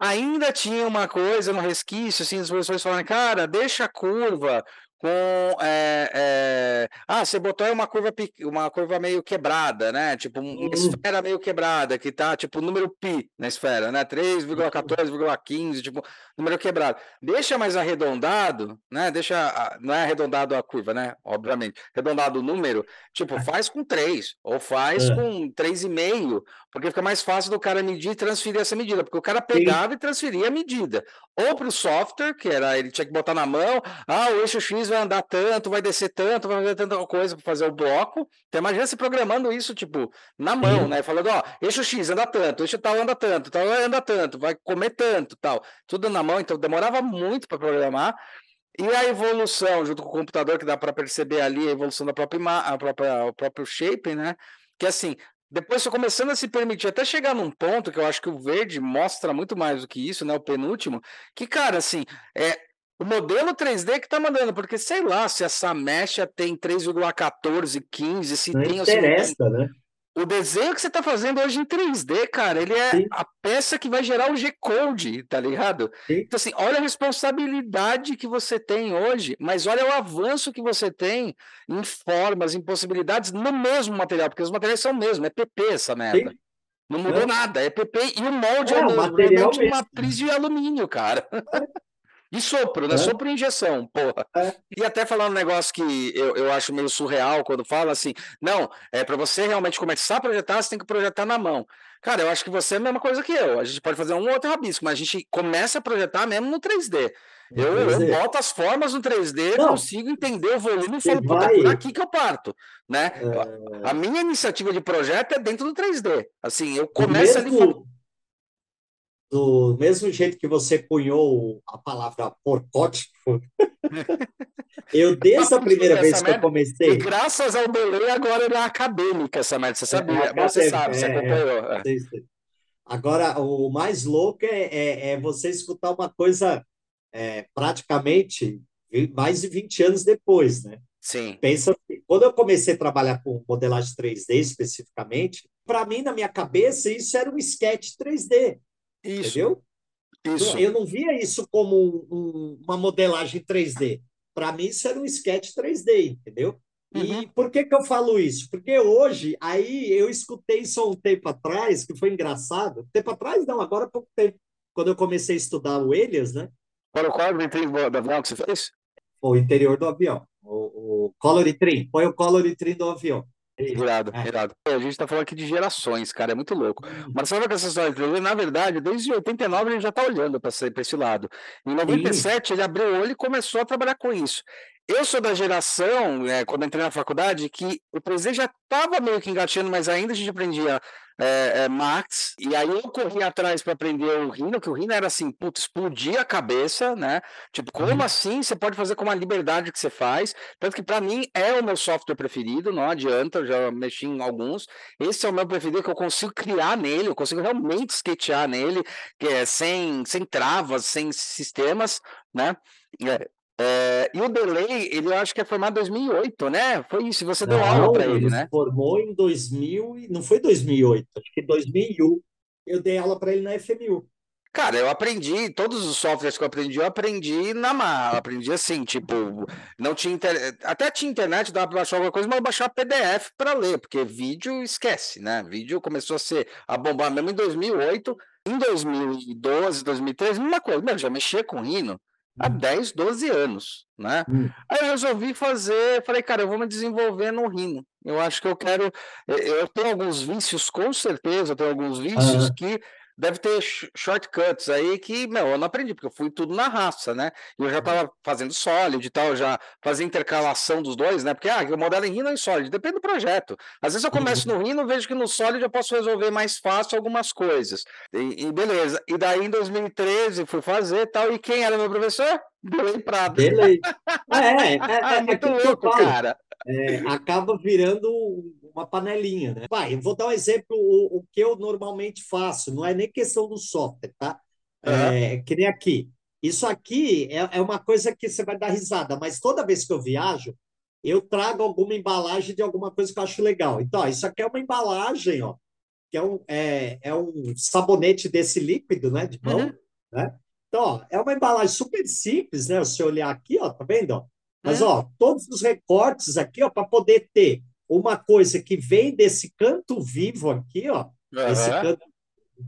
ainda tinha uma coisa, um resquício, assim, os professores falando, cara, deixa a curva com é, é, ah, você botou uma curva uma curva meio quebrada, né? Tipo uma uhum. esfera meio quebrada que tá tipo número pi na esfera, né? 3,14,15, tipo número quebrado. Deixa mais arredondado, né? Deixa não é arredondado a curva, né? Obviamente, arredondado o número, tipo é. faz com 3 ou faz é. com 3,5, porque fica mais fácil do cara medir e transferir essa medida, porque o cara pegava Sim. e transferia a medida ou para o software, que era ele tinha que botar na mão, ah, o eixo X vai andar tanto, vai descer tanto, vai fazer tanta coisa para fazer o bloco. Então imagina se programando isso, tipo, na mão, né? Falando, ó, eixo X anda tanto, eixo tal anda tanto, tal anda tanto, vai comer tanto, tal. Tudo na mão, então demorava muito para programar. E a evolução, junto com o computador, que dá para perceber ali a evolução da própria, a própria o próprio shape, né? Que assim, depois foi começando a se permitir, até chegar num ponto que eu acho que o verde mostra muito mais do que isso, né? O penúltimo, que, cara, assim, é, o modelo 3D que tá mandando, porque sei lá se essa mecha tem 3,14, 15, se Não tem interessa, assim, né? o desenho que você está fazendo hoje em 3D, cara, ele é Sim. a peça que vai gerar o G-Code, tá ligado? Sim. Então, assim, olha a responsabilidade que você tem hoje, mas olha o avanço que você tem em formas, em possibilidades no mesmo material, porque os materiais são o mesmo, é PP essa merda. Sim. Não mudou é. nada, é PP e o molde é, é o mesmo, realmente uma matriz de alumínio, cara. E sopro, né? É. Sopro e injeção, porra. É. E até falar um negócio que eu, eu acho meio surreal quando fala assim, não, é para você realmente começar a projetar, você tem que projetar na mão. Cara, eu acho que você é a mesma coisa que eu. A gente pode fazer um outro rabisco, mas a gente começa a projetar mesmo no 3D. Eu, eu boto as formas no 3D, não. consigo entender o volume e falo, puta, por aqui que eu parto. Né? É... A minha iniciativa de projeto é dentro do 3D. Assim, eu começo mesmo... ali. Do mesmo jeito que você cunhou a palavra porcote, eu desde a primeira vez que merda, eu comecei. Graças ao delay, agora ela é acadêmica essa merda, você sabia? É, você sabe, você é, acompanhou. É. Agora, o mais louco é, é, é você escutar uma coisa é, praticamente mais de 20 anos depois, né? Sim. Pensa, quando eu comecei a trabalhar com modelagem 3D especificamente, para mim, na minha cabeça, isso era um sketch 3D. Isso. Entendeu? Isso. Eu não via isso como um, um, uma modelagem 3D. Para mim, isso era um sketch 3D, entendeu? Uhum. E por que, que eu falo isso? Porque hoje, aí eu escutei isso há um tempo atrás, que foi engraçado. Tempo atrás, não, agora há pouco tempo. Quando eu comecei a estudar o Elias, né? Qual o quadro do avião que você fez? O interior do avião. O, o Color Trim. Põe o Color Trim do avião. Irado, é. irado. A gente tá falando aqui de gerações, cara, é muito louco. Hum. Mas sabe que essa história de na verdade, desde 89 ele já tá olhando para esse lado. Em 97 Sim. ele abriu o olho e começou a trabalhar com isso. Eu sou da geração, é, quando entrei na faculdade, que o 3D já estava meio que engatinhando, mas ainda a gente aprendia é, é, Max, e aí eu corri atrás para aprender o Rhino, que o Rhino era assim, putz, explodia a cabeça, né? Tipo, como uhum. assim você pode fazer com uma liberdade que você faz? Tanto que para mim é o meu software preferido, não adianta, eu já mexi em alguns. Esse é o meu preferido, que eu consigo criar nele, eu consigo realmente skatear nele, que é sem, sem travas, sem sistemas, né? É, é, e o Delay, ele eu acho que é formado em 2008, né? Foi isso, você deu não, aula para ele, né? formou em 2000, não foi 2008, acho que 2001. Eu dei aula para ele na FMU. Cara, eu aprendi, todos os softwares que eu aprendi, eu aprendi na mala, aprendi assim, tipo, não tinha internet, até tinha internet, dava para baixar alguma coisa, mas eu baixava PDF para ler, porque vídeo esquece, né? Vídeo começou a ser a bombar mesmo em 2008, em 2012, 2013, mesma coisa, meu, já mexia com Rhino, há 10, 12 anos, né? Hum. Aí eu resolvi fazer, falei, cara, eu vou me desenvolver no Rhino. Eu acho que eu quero. Eu tenho alguns vícios, com certeza, eu tenho alguns vícios uhum. que deve ter shortcuts aí que, meu, eu não aprendi, porque eu fui tudo na raça, né? E eu já estava fazendo sólido e tal, já fazia intercalação dos dois, né? Porque, ah, eu modelo em Rhino e sólido, depende do projeto. Às vezes eu começo no Rhino, vejo que no sólido eu posso resolver mais fácil algumas coisas. E, e beleza. E daí em 2013 fui fazer tal, e quem era meu professor? Belém Prado. Belém. É, é, é, é, é muito louco, cara. É, acaba virando uma panelinha, né? Pai, eu vou dar um exemplo, o, o, que eu normalmente faço, não é nem questão do software, tá? Uhum. É, que nem aqui. Isso aqui é, é uma coisa que você vai dar risada, mas toda vez que eu viajo, eu trago alguma embalagem de alguma coisa que eu acho legal. Então, ó, isso aqui é uma embalagem, ó, que é um, é, é um sabonete desse líquido, né, de mão, uhum. né? Então, ó, é uma embalagem super simples, né? Se você olhar aqui, ó, tá vendo? Ó? Mas, uhum. ó, todos os recortes aqui, ó, para poder ter uma coisa que vem desse canto vivo aqui, ó, uhum. esse canto,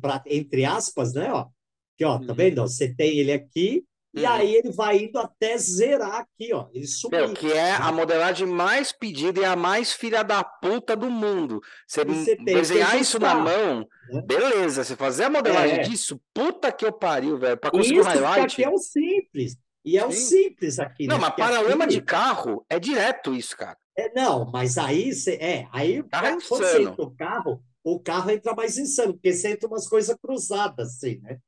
pra, entre aspas, né, ó, aqui, ó, tá uhum. vendo? Você tem ele aqui, e uhum. aí ele vai indo até zerar aqui, ó. Ele subiu. que é a modelagem mais pedida e a mais filha da puta do mundo. Você, você desenhar isso na mão, né? beleza. Você fazer a modelagem é. disso, puta que eu pariu, velho. Para conseguir isso o highlight. Isso aqui é o simples. E é o simples aqui, Não, né? mas paralama aqui... de carro é direto isso, cara. É, não, mas aí você. É, aí carro é quando você entra o carro, o carro entra mais insano, porque você entra umas coisas cruzadas, assim, né?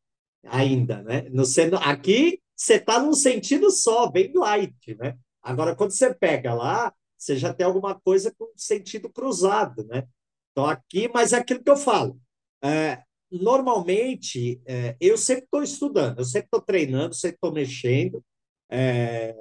Ainda, né? No, sendo, aqui você está num sentido só, bem light, né? Agora, quando você pega lá, você já tem alguma coisa com sentido cruzado, né? Então, aqui, mas é aquilo que eu falo. É, normalmente, é, eu sempre estou estudando, eu sempre estou treinando, sempre estou mexendo, É...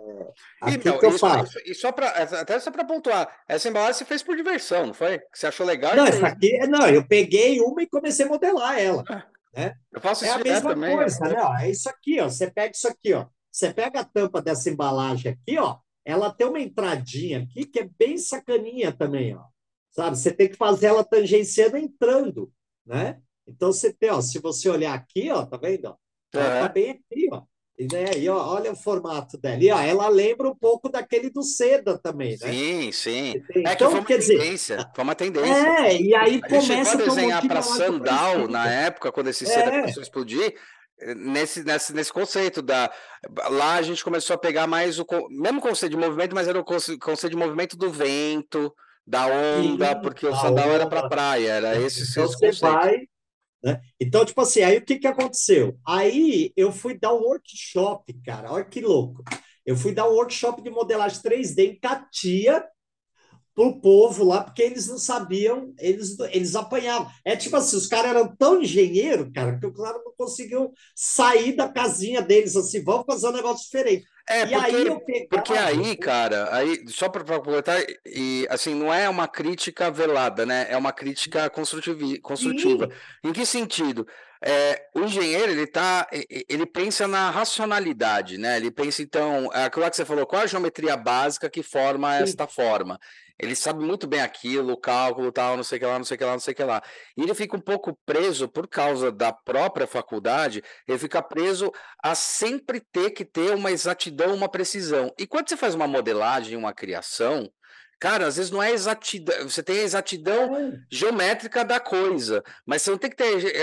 Aqui então, que eu faço. E só para até só para pontuar, essa embalagem você fez por diversão, não foi? Você achou legal? Não, essa aqui, não, eu peguei uma e comecei a modelar ela. Ah, né? Eu faço é isso a mesma também, coisa, né? Ó, é isso aqui, ó. Você pega isso aqui, ó. Você pega a tampa dessa embalagem aqui, ó. Ela tem uma entradinha aqui que é bem sacaninha também, ó. Sabe? Você tem que fazer ela tangenciando entrando, né? Então você tem, ó, se você olhar aqui, ó, tá vendo? Ó, ela tá bem aqui, ó. E, né, e ó, olha o formato dela. E ó, ela lembra um pouco daquele do Seda também, né? Sim, sim. É que então, foi uma tendência. Dizer, foi uma tendência. É, e aí a começa a desenhar para sandal na época, quando esse Seda é. começou a explodir, nesse, nesse, nesse conceito da lá a gente começou a pegar mais o mesmo conceito de movimento, mas era o conceito de movimento do vento, da onda, porque o sandal onda. era para praia, era esse então, você conceito. vai né? Então, tipo assim, aí o que, que aconteceu? Aí eu fui dar um workshop, cara, olha que louco. Eu fui dar um workshop de modelagem 3D em Catia para o povo lá, porque eles não sabiam, eles, eles apanhavam. É tipo assim, os caras eram tão engenheiro, cara, que os caras não conseguiam sair da casinha deles, assim, vamos fazer um negócio diferente. É, porque, aí porque aí, cara, aí, só para completar, e assim, não é uma crítica velada, né? É uma crítica construtiva. construtiva. Em que sentido? É, o engenheiro, ele tá, ele pensa na racionalidade, né? Ele pensa, então, aquilo que você falou, qual a geometria básica que forma Sim. esta forma? Ele sabe muito bem aquilo, o cálculo, tal, não sei o que lá, não sei o que lá, não sei o que lá. E ele fica um pouco preso por causa da própria faculdade, ele fica preso a sempre ter que ter uma exatidão, uma precisão. E quando você faz uma modelagem, uma criação, Cara, às vezes não é exatidão, você tem a exatidão é. geométrica da coisa, mas você não tem que ter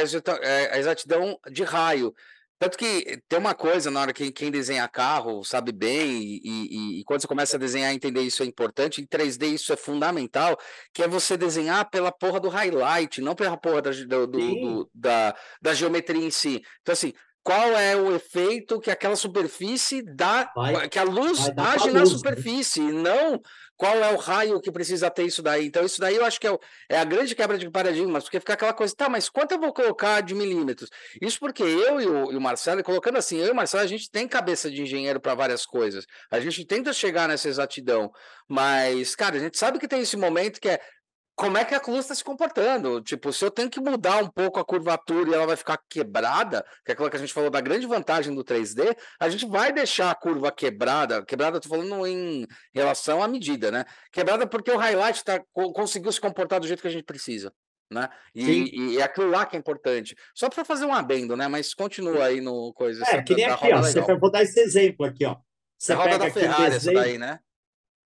a exatidão de raio. Tanto que tem uma coisa na hora que quem desenha carro sabe bem, e, e, e, quando você começa a desenhar, entender isso é importante, em 3D isso é fundamental, que é você desenhar pela porra do highlight, não pela porra da, do, do, da, da geometria em si. Então, assim, qual é o efeito que aquela superfície dá, vai, que a luz age na luz, né? superfície, né? não qual é o raio que precisa ter isso daí. Então, isso daí eu acho que é, o, é a grande quebra de paradigmas, porque fica aquela coisa, tá, mas quanto eu vou colocar de milímetros? Isso porque eu e o, e o Marcelo, colocando assim, eu e o Marcelo, a gente tem cabeça de engenheiro para várias coisas. A gente tenta chegar nessa exatidão, mas, cara, a gente sabe que tem esse momento que é como é que a cruz está se comportando. Tipo, se eu tenho que mudar um pouco a curvatura e ela vai ficar quebrada, que é aquilo que a gente falou da grande vantagem do 3D, a gente vai deixar a curva quebrada. Quebrada, estou falando em relação à medida, né? Quebrada porque o highlight tá, conseguiu se comportar do jeito que a gente precisa. Né? E, é aquilo lá que é importante. Só para fazer um abendo, né? Mas continua aí no coisa. É, que nem aqui, ó. Você, vou dar esse exemplo aqui, ó. Você, roda da Ferrari, essa daí, né?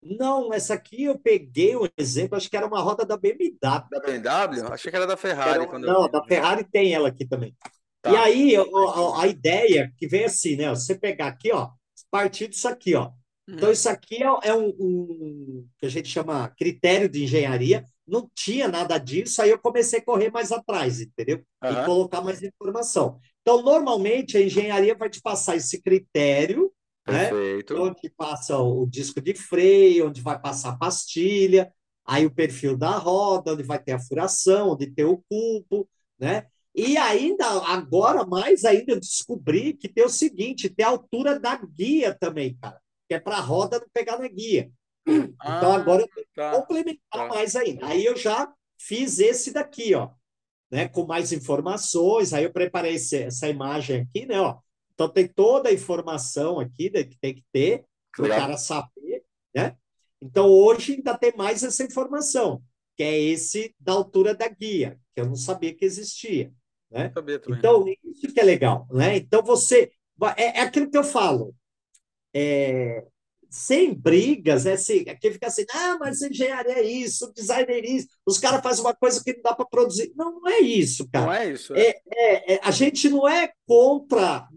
Não, essa aqui eu peguei um exemplo, acho que era uma roda da BMW. Da BMW? Achei que era da Ferrari. Era, não, da Ferrari tem ela aqui também. Tá. E aí, a, a, ideia que vem assim, né? Você pegar aqui, ó, partir disso aqui, ó. Então, uhum. isso aqui é, é um, um, que a gente chama critério de engenharia. Não tinha nada disso, aí eu comecei a correr mais atrás, entendeu? Uhum. E colocar mais informação. Então, normalmente, a engenharia vai te passar esse critério né? Perfeito. Onde passa o disco de freio, onde vai passar a pastilha, aí o perfil da roda, onde vai ter a furação, onde tem o cubo, né? E ainda, agora mais ainda, eu descobri que tem o seguinte, tem a altura da guia também, cara, que é para a roda não pegar na guia. Então ah, agora eu tenho tá, que complementar tá. mais ainda. Aí eu já fiz esse daqui, ó, né, com mais informações. Aí eu preparei esse, essa imagem aqui, né, ó, então, tem toda a informação aqui né, que tem que ter para o cara saber, né? Então, hoje ainda tem mais essa informação, que é esse da altura da guia, que eu não sabia que existia. Né? Então, isso que é legal. Né? Então, você. É, é aquilo que eu falo. É, sem brigas, é assim, aqui fica assim, ah, mas engenharia é isso, designer é isso, os caras fazem uma coisa que não dá para produzir. Não, não é isso, cara. Não é isso. É, é, é, é a gente não é contra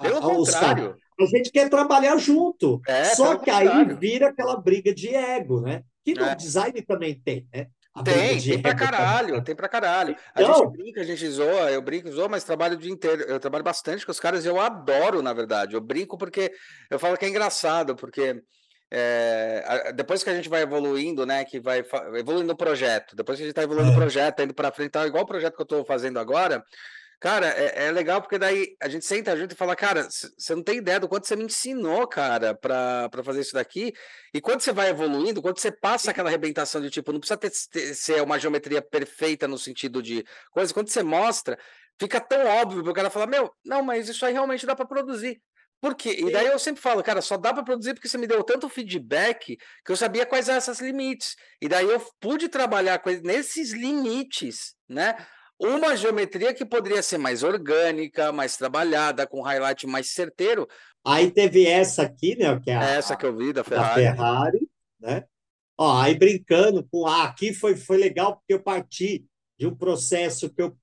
pelo contrário. A gente quer trabalhar junto. É, Só que contrário. aí vira aquela briga de ego, né? Que no é. design também tem, né? A tem, tem pra caralho, também. tem pra caralho. Então, a gente brinca, a gente zoa, eu brinco, zoa, mas trabalho o dia inteiro. Eu trabalho bastante com os caras e eu adoro, na verdade. Eu brinco porque eu falo que é engraçado, porque é, depois que a gente vai evoluindo, né, que vai evoluindo o projeto, depois que a gente está evoluindo o é. projeto, tá indo para frente, tá igual o projeto que eu estou fazendo agora, Cara, é, é, legal porque daí a gente senta junto e fala, cara, você não tem ideia do quanto você me ensinou, cara, para fazer isso daqui. E quando você vai evoluindo, quando você passa aquela arrebentação de tipo, não precisa ter, ter, ser uma geometria perfeita no sentido de coisa, quando você mostra, fica tão óbvio para o cara falar, meu, não, mas isso aí realmente dá para produzir. Por quê? E daí eu sempre falo, cara, só dá para produzir porque você me deu tanto feedback que eu sabia quais eram esses limites. E daí eu pude trabalhar com nesses limites, né? Uma geometria que poderia ser mais orgânica, mais trabalhada, com highlight mais certeiro. Aí teve essa aqui, né? Que é a, essa que eu vi da Ferrari. Da Ferrari, né? Ó, aí brincando com ah, aqui foi, foi legal porque eu parti de um processo que eu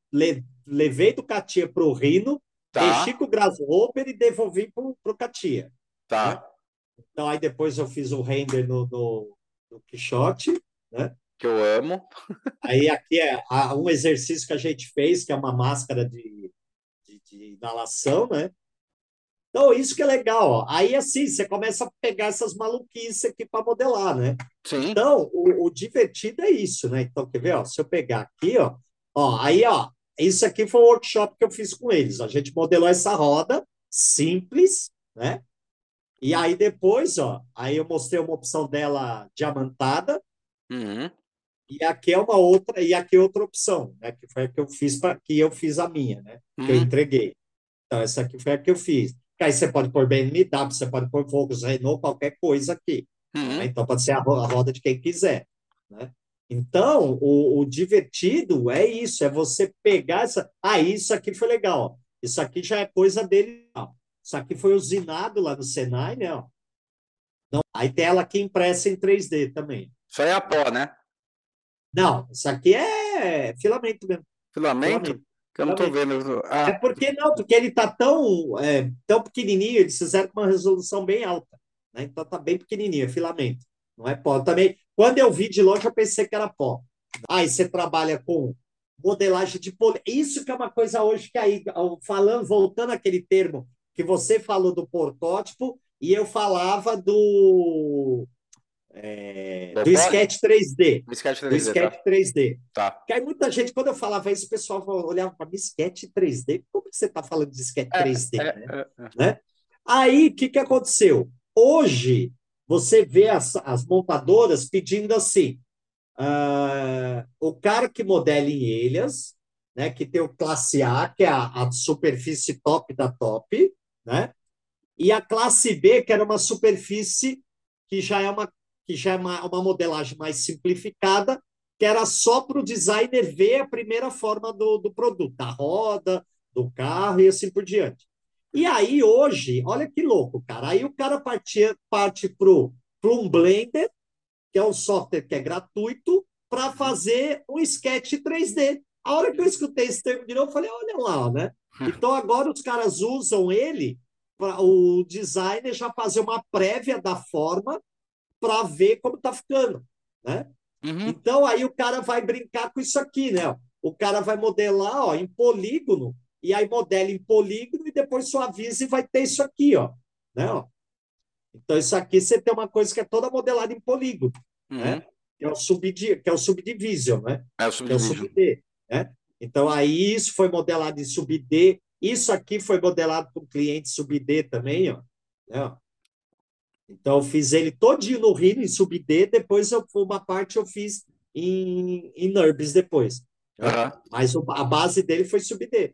levei do Katia para o Rino Tá. Mexi com o Grasshopper e devolvi para o Katia. Tá. Né? Então, aí depois eu fiz o render no, no, no Quixote, né? Que eu amo. aí aqui é um exercício que a gente fez, que é uma máscara de, de, de inalação, né? Então, isso que é legal. Ó. Aí, assim, você começa a pegar essas maluquices aqui para modelar, né? Sim. Então, o, o, divertido é isso, né? Então, quer ver? Ó, se eu pegar aqui, ó, ó aí, ó, isso aqui foi o workshop que eu fiz com eles. A gente modelou essa roda simples, né? E aí depois, ó, aí eu mostrei uma opção dela diamantada. Uhum. E aqui é uma outra, e aqui é outra opção, né? Que foi a que eu fiz para que eu fiz a minha, né? Que eu uhum. entreguei. Então, essa aqui foi a que eu fiz. Aí você pode pôr BMW, você pode pôr Volkswagen, Renault, qualquer coisa aqui. Uhum. Né? Então, pode ser a, roda de quem quiser. Né? Então, o, o, divertido é isso, é você pegar essa. Ah, isso aqui foi legal. Isso aqui já é coisa dele. Isso aqui foi usinado lá no Senai, né? Então, aí tem ela aqui impressa em 3D também. Isso aí é a pó, né? Não, isso aqui é filamento mesmo. Filamento? filamento. Que eu não estou vendo. Ah. É porque não, porque ele está tão, é, tão pequenininho, eles fizeram com uma resolução bem alta. Né? Então está bem pequenininho, é filamento. Não é pó. Também, quando eu vi de longe, eu pensei que era pó. Aí você trabalha com modelagem de poli. Isso que é uma coisa hoje que aí, falando, voltando àquele termo que você falou do protótipo, e eu falava do. É, do sketch 3D. Do sketch 3D. Do sketch tá. 3D. Tá. Porque aí muita gente, quando eu falava isso, o pessoal olhava para mim, sketch 3D. Como que você está falando de sketch 3D? É, né? É, é. né? Aí, o que, que aconteceu? Hoje, você vê as, as montadoras pedindo assim: uh, o cara que modela em Elias, né, que tem o classe A, que é a, a superfície top da top, né, e a classe B, que era uma superfície que já é uma, que já é uma, uma modelagem mais simplificada, que era só para o designer ver a primeira forma do, do produto, da roda, do carro e assim por diante. E aí, hoje, olha que louco, cara. Aí o cara partia, parte para um Blender, que é um software que é gratuito, para fazer um sketch 3D. A hora que eu escutei esse termo de novo, eu falei, olha lá, né? Então agora os caras usam ele para o designer já fazer uma prévia da forma para ver como está ficando, né? Uhum. Então aí o cara vai brincar com isso aqui, né? O cara vai modelar ó, em polígono e aí modela em polígono e depois suaviza e vai ter isso aqui, ó. Né, ó. Então, isso aqui você tem uma coisa que é toda modelada em polígono, uhum. né? Que é o, subdi que é o subdivision, né? É o subdivision. É o sub-D, né? Então, aí isso foi modelado em sub-D. Isso aqui foi modelado com cliente sub-D também, ó. Né? Então, eu fiz ele todinho no Rhino, em sub-D. Depois, eu, uma parte eu fiz em, em NURBS depois. Uhum. Mas a base dele foi sub-D.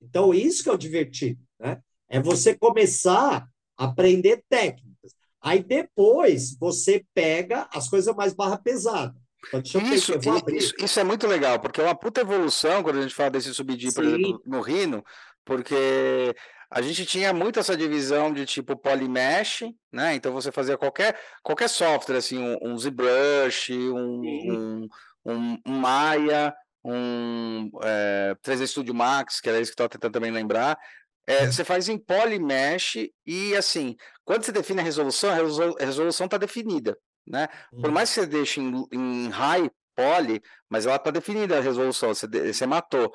Então, isso que é o divertido, né? É você começar a aprender técnicas. Aí depois você pega as coisas mais barra pesada. Então, isso, isso, isso, é muito legal, porque é uma puta evolução quando a gente fala desse subdir, por exemplo, no Rhino, porque a gente tinha muito essa divisão de tipo polymesh, né? Então você fazia qualquer, qualquer software, assim, um, um ZBrush, um, um, um, Maya, um é, 3D Studio Max, que era isso que eu estava tentando também lembrar. É, você faz em polymesh e assim, quando você define a resolução, a resolução está definida, né? Por mais que você deixe em, em high poly, mas ela está definida a resolução, você, você matou.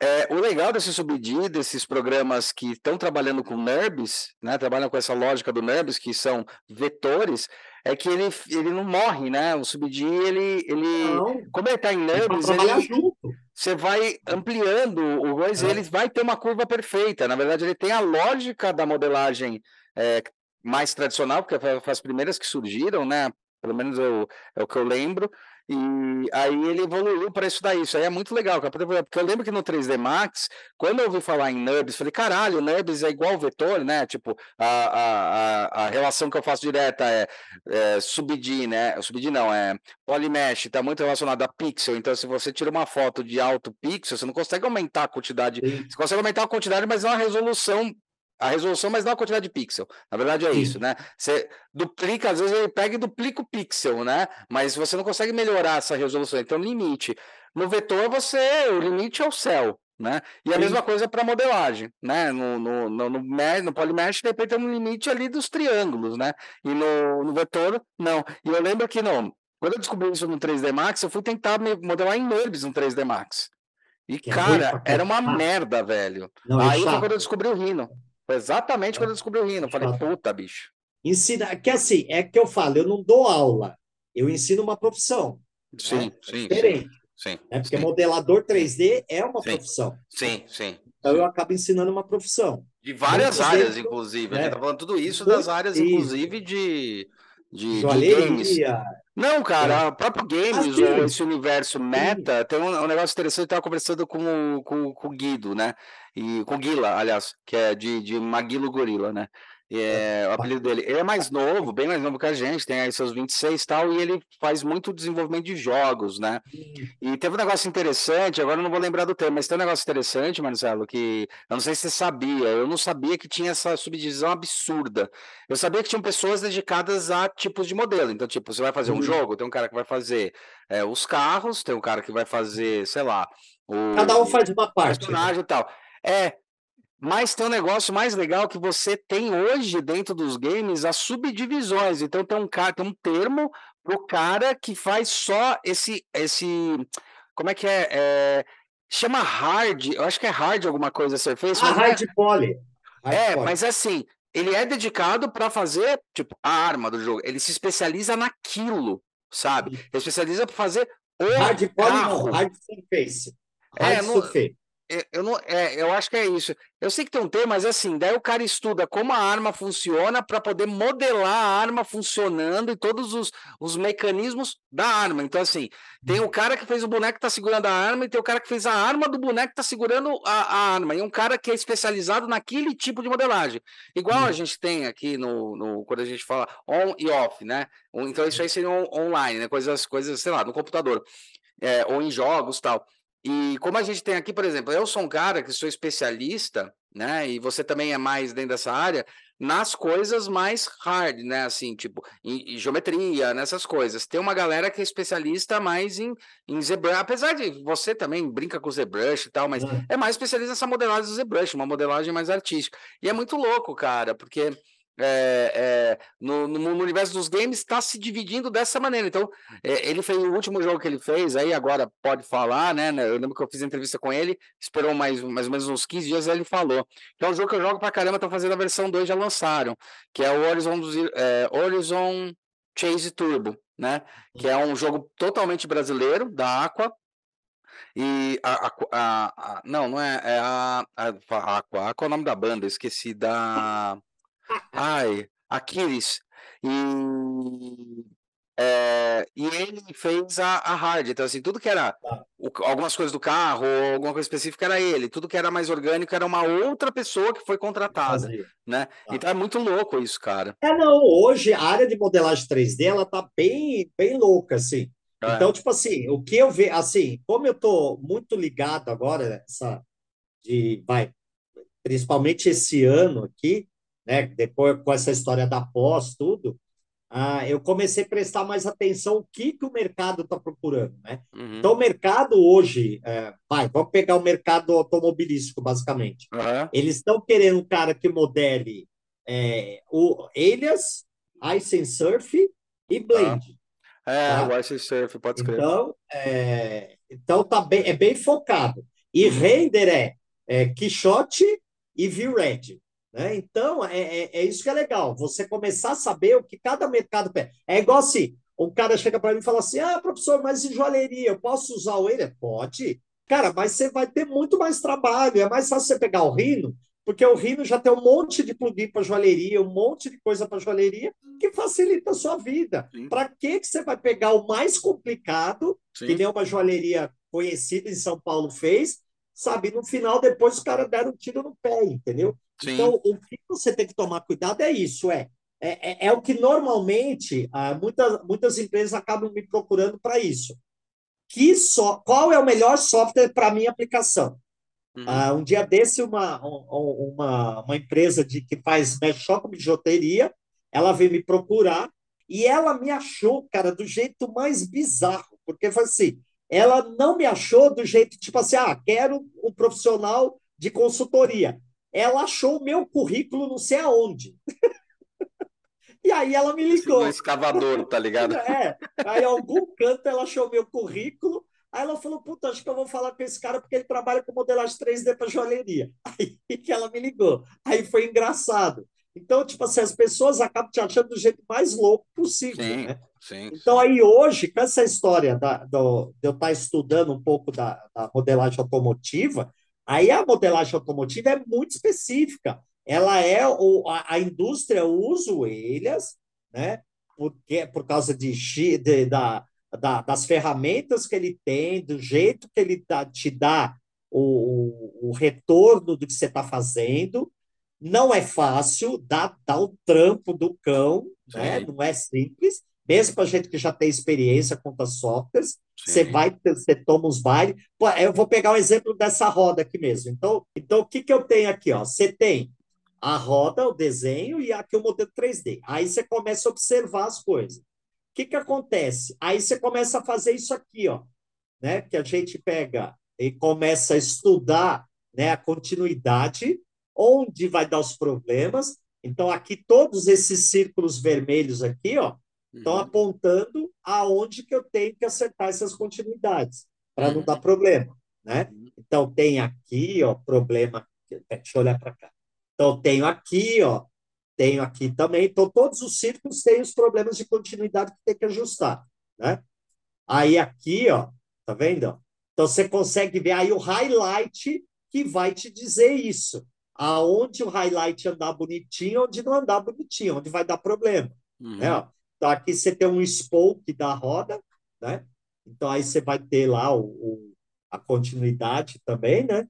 É, o legal desse subdir, desses programas que estão trabalhando com NURBS, né, trabalham com essa lógica do NURBS, que são vetores, é que ele, ele não morre, né? O subdir, ele, ele não, como ele está em NURBS, ele, você vai ampliando o coisa, ele vai ter uma curva perfeita. Na verdade, ele tem a lógica da modelagem é, mais tradicional, porque foi as primeiras que surgiram, né? Pelo menos eu, é o que eu lembro. E aí ele evoluiu para isso daí. Isso aí é muito legal. Porque eu lembro que no 3D Max, quando eu ouvi falar em NURBS, falei, caralho, NURBS é igual vetor, né? Tipo, a, a, a, relação que eu faço direta é, é né? Subd não, é polymesh, está muito relacionado a pixel. Então, se você tira uma foto de alto pixel, você não consegue aumentar a quantidade. Sim. Você consegue aumentar a quantidade, mas não a resolução a resolução, mas não a quantidade de pixel. Na verdade é Sim. isso, né? Você duplica, às vezes ele pega e duplica o pixel, né? Mas você não consegue melhorar essa resolução. Então, limite. No vetor, você. O limite é o céu. Né? E a Sim. mesma coisa para modelagem, né? No, no, no, no, no Polymesh, de repente, tem um limite ali dos triângulos, né? E no, no vetor, não. E eu lembro que, não, quando eu descobri isso no 3D Max, eu fui tentar modelar em NURBS no 3D Max. E, que cara, era uma merda, velho. Não, é Aí foi quando eu descobri o Rhino. Foi exatamente quando eu descobri o Rhino. Falei, puta, bicho. Ensina, que assim, é que eu falo, eu não dou aula, eu ensino uma profissão. Sim, né? sim. diferente. Sim, né? Porque sim. modelador 3D é uma sim, profissão. Sim, sim. Então eu acabo ensinando uma profissão. De várias áreas, dentro, inclusive. Né? A gente tá falando tudo isso das áreas, inclusive, de, de, de games. Não, cara, é. o próprio games, esse universo meta, tem um, um, negócio interessante, eu tava conversando com, com, com o Guido, né? E com o Guila, aliás, que é de, de Maguilo Gorila, né? É, o apelido dele. Ele é mais novo, bem mais novo que a gente, tem aí seus 26 e tal, e ele faz muito desenvolvimento de jogos, né? E teve um negócio interessante, agora eu não vou lembrar do termo, mas tem um negócio interessante, Marcelo, que eu não sei se você sabia, eu não sabia que tinha essa subdivisão absurda. Eu sabia que tinham pessoas dedicadas a tipos de modelo. Então, tipo, você vai fazer um uhum. jogo, tem um cara que vai fazer é, os carros, tem um cara que vai fazer, sei lá. O, Cada um faz uma parte. Né? Personagem né? e tal. É, mas tem um negócio mais legal que você tem hoje dentro dos games as subdivisões. Então tem um cara, tem um termo pro cara que faz só esse esse como é que é, é chama hard, eu acho que é hard alguma coisa ser feito. Ah, hard é, poly. Hard é, poly. mas assim, ele é dedicado para fazer tipo a arma do jogo. Ele se especializa naquilo, sabe? Ele especializa para fazer o hard poly, não, hard surface. Hard é, surface. Eu, não, é, eu acho que é isso. Eu sei que tem um termo, mas assim, daí o cara estuda como a arma funciona para poder modelar a arma funcionando e todos os, os mecanismos da arma. Então, assim, tem o cara que fez o boneco que está segurando a arma e tem o cara que fez a arma do boneco que está segurando a, a, arma. E um cara que é especializado naquele tipo de modelagem. Igual a gente tem aqui no, no quando a gente fala on e off, né? Então, isso aí seria on, online, né? Coisas, coisas, sei lá, no computador. É, ou em jogos tal. E como a gente tem aqui, por exemplo, eu sou um cara que sou especialista, né? E você também é mais dentro dessa área, nas coisas mais hard, né? Assim, tipo, em, em geometria, nessas coisas. Tem uma galera que é especialista mais em, em ZBrush, apesar de você também brinca com ZBrush e tal, mas é, é mais especialista nessa modelagem do ZBrush, uma modelagem mais artística. E é muito louco, cara, porque é, é, no, no, universo dos games está se dividindo dessa maneira. Então, é, ele fez o último jogo que ele fez, aí agora pode falar, né, né? Eu lembro que eu fiz entrevista com ele, esperou mais, mais ou menos uns 15 dias, aí ele falou. Que é um jogo que eu jogo pra caramba, estão fazendo a versão 2, já lançaram, que é o Horizon, é, Horizon Chase Turbo, né? Que é um jogo totalmente brasileiro, da Aqua, e a, a, a, a, não, não é, é a, a, a Aqua, Aqua é o nome da banda, esqueci da Ai, Aquiles. E, é, e ele fez a, a hard. Então, assim, tudo que era tá. o, algumas coisas do carro, alguma coisa específica era ele. Tudo que era mais orgânico era uma outra pessoa que foi contratada. Né? Tá. Então é muito louco isso, cara. É, não, hoje a área de modelagem 3D ela tá bem, bem louca, assim. É. Então, tipo assim, o que eu vejo, assim, como eu tô muito ligado agora, essa de, vai, principalmente esse ano aqui, né? Depois com essa história da pós, tudo, ah, eu comecei a prestar mais atenção o que, que o mercado está procurando, né? Uhum. Então, o mercado hoje, é, vai, vamos pegar o mercado automobilístico, basicamente. Uhum. Eles estão querendo um cara que modele é, o Elias, Ice and Surf e Blend. Uhum. É, tá? o Ice and Surf, pode escrever. Então, é, então tá bem, é bem focado. E uhum. render é, é Quixote e V-Red. Né? Então, é, é, é, isso que é legal, você começar a saber o que cada mercado pede. É igual assim, um cara chega para mim e fala assim, ah, professor, mas em joalheria, eu posso usar o ele? Pode, Cara, mas você vai ter muito mais trabalho. É mais fácil você pegar o Rhino, porque o Rhino já tem um monte de plugin para joalheria, um monte de coisa para joalheria, que facilita a sua vida. Para que você vai pegar o mais complicado, Sim. que nem uma joalheria conhecida em São Paulo fez, sabe? No final, depois os caras deram um tiro no pé, entendeu? Sim. Então, o que você tem que tomar cuidado é isso, é. É, é, é o que normalmente ah, muitas, muitas empresas acabam me procurando para isso que só, qual é o melhor software para minha aplicação? Uhum. Uh, um dia desse, uma, uma, uma empresa de, que faz só com bijuteria, ela veio me procurar e ela me achou, cara, do jeito mais bizarro, porque foi assim, ela não me achou do jeito tipo assim, ah, quero um profissional de consultoria. Ela achou o meu currículo não sei aonde. E aí ela me ligou. Um escavador, tá ligado? É. Aí, em algum canto, ela achou meu currículo. Aí ela falou: Puta, acho que eu vou falar com esse cara porque ele trabalha com modelagem 3D para joalheria. Aí que ela me ligou. Aí foi engraçado. Então, tipo assim, as pessoas acabam te achando do jeito mais louco possível. Sim, né? sim. Então, aí hoje, com essa história da, do, de eu estar estudando um pouco da, da modelagem automotiva, aí a modelagem automotiva é muito específica ela é o, a, a indústria usa orelhas, né? Porque por causa de, de da, da, das ferramentas que ele tem, do jeito que ele dá, te dá o, o, o retorno do que você está fazendo. Não é fácil, dá, dá o trampo do cão, né? não é simples. Mesmo para gente que já tem experiência com as softwares, você vai, você toma os bailes. Eu vou pegar o um exemplo dessa roda aqui mesmo. Então, então o que, que eu tenho aqui? Ó? Você tem a roda, o desenho e aqui o modelo 3D. Aí você começa a observar as coisas. O que, que acontece? Aí você começa a fazer isso aqui, ó, né? Que a gente pega e começa a estudar né, a continuidade, onde vai dar os problemas. Então, aqui todos esses círculos vermelhos aqui, ó, estão uhum. apontando aonde que eu tenho que acertar essas continuidades, para uhum. não dar problema, né? Uhum. Então, tem aqui, ó, problema. Deixa eu olhar para cá. Então, tenho aqui, ó, tenho aqui também. Então, todos os círculos têm os problemas de continuidade que tem que ajustar, né? Aí aqui, ó, tá vendo? Então, você consegue ver aí o highlight que vai te dizer isso. Aonde o highlight andar bonitinho, onde não andar bonitinho, onde vai dar problema, uhum. né? Então, aqui você tem um spoke da roda, né? Então, aí você vai ter lá o, o a continuidade também, né?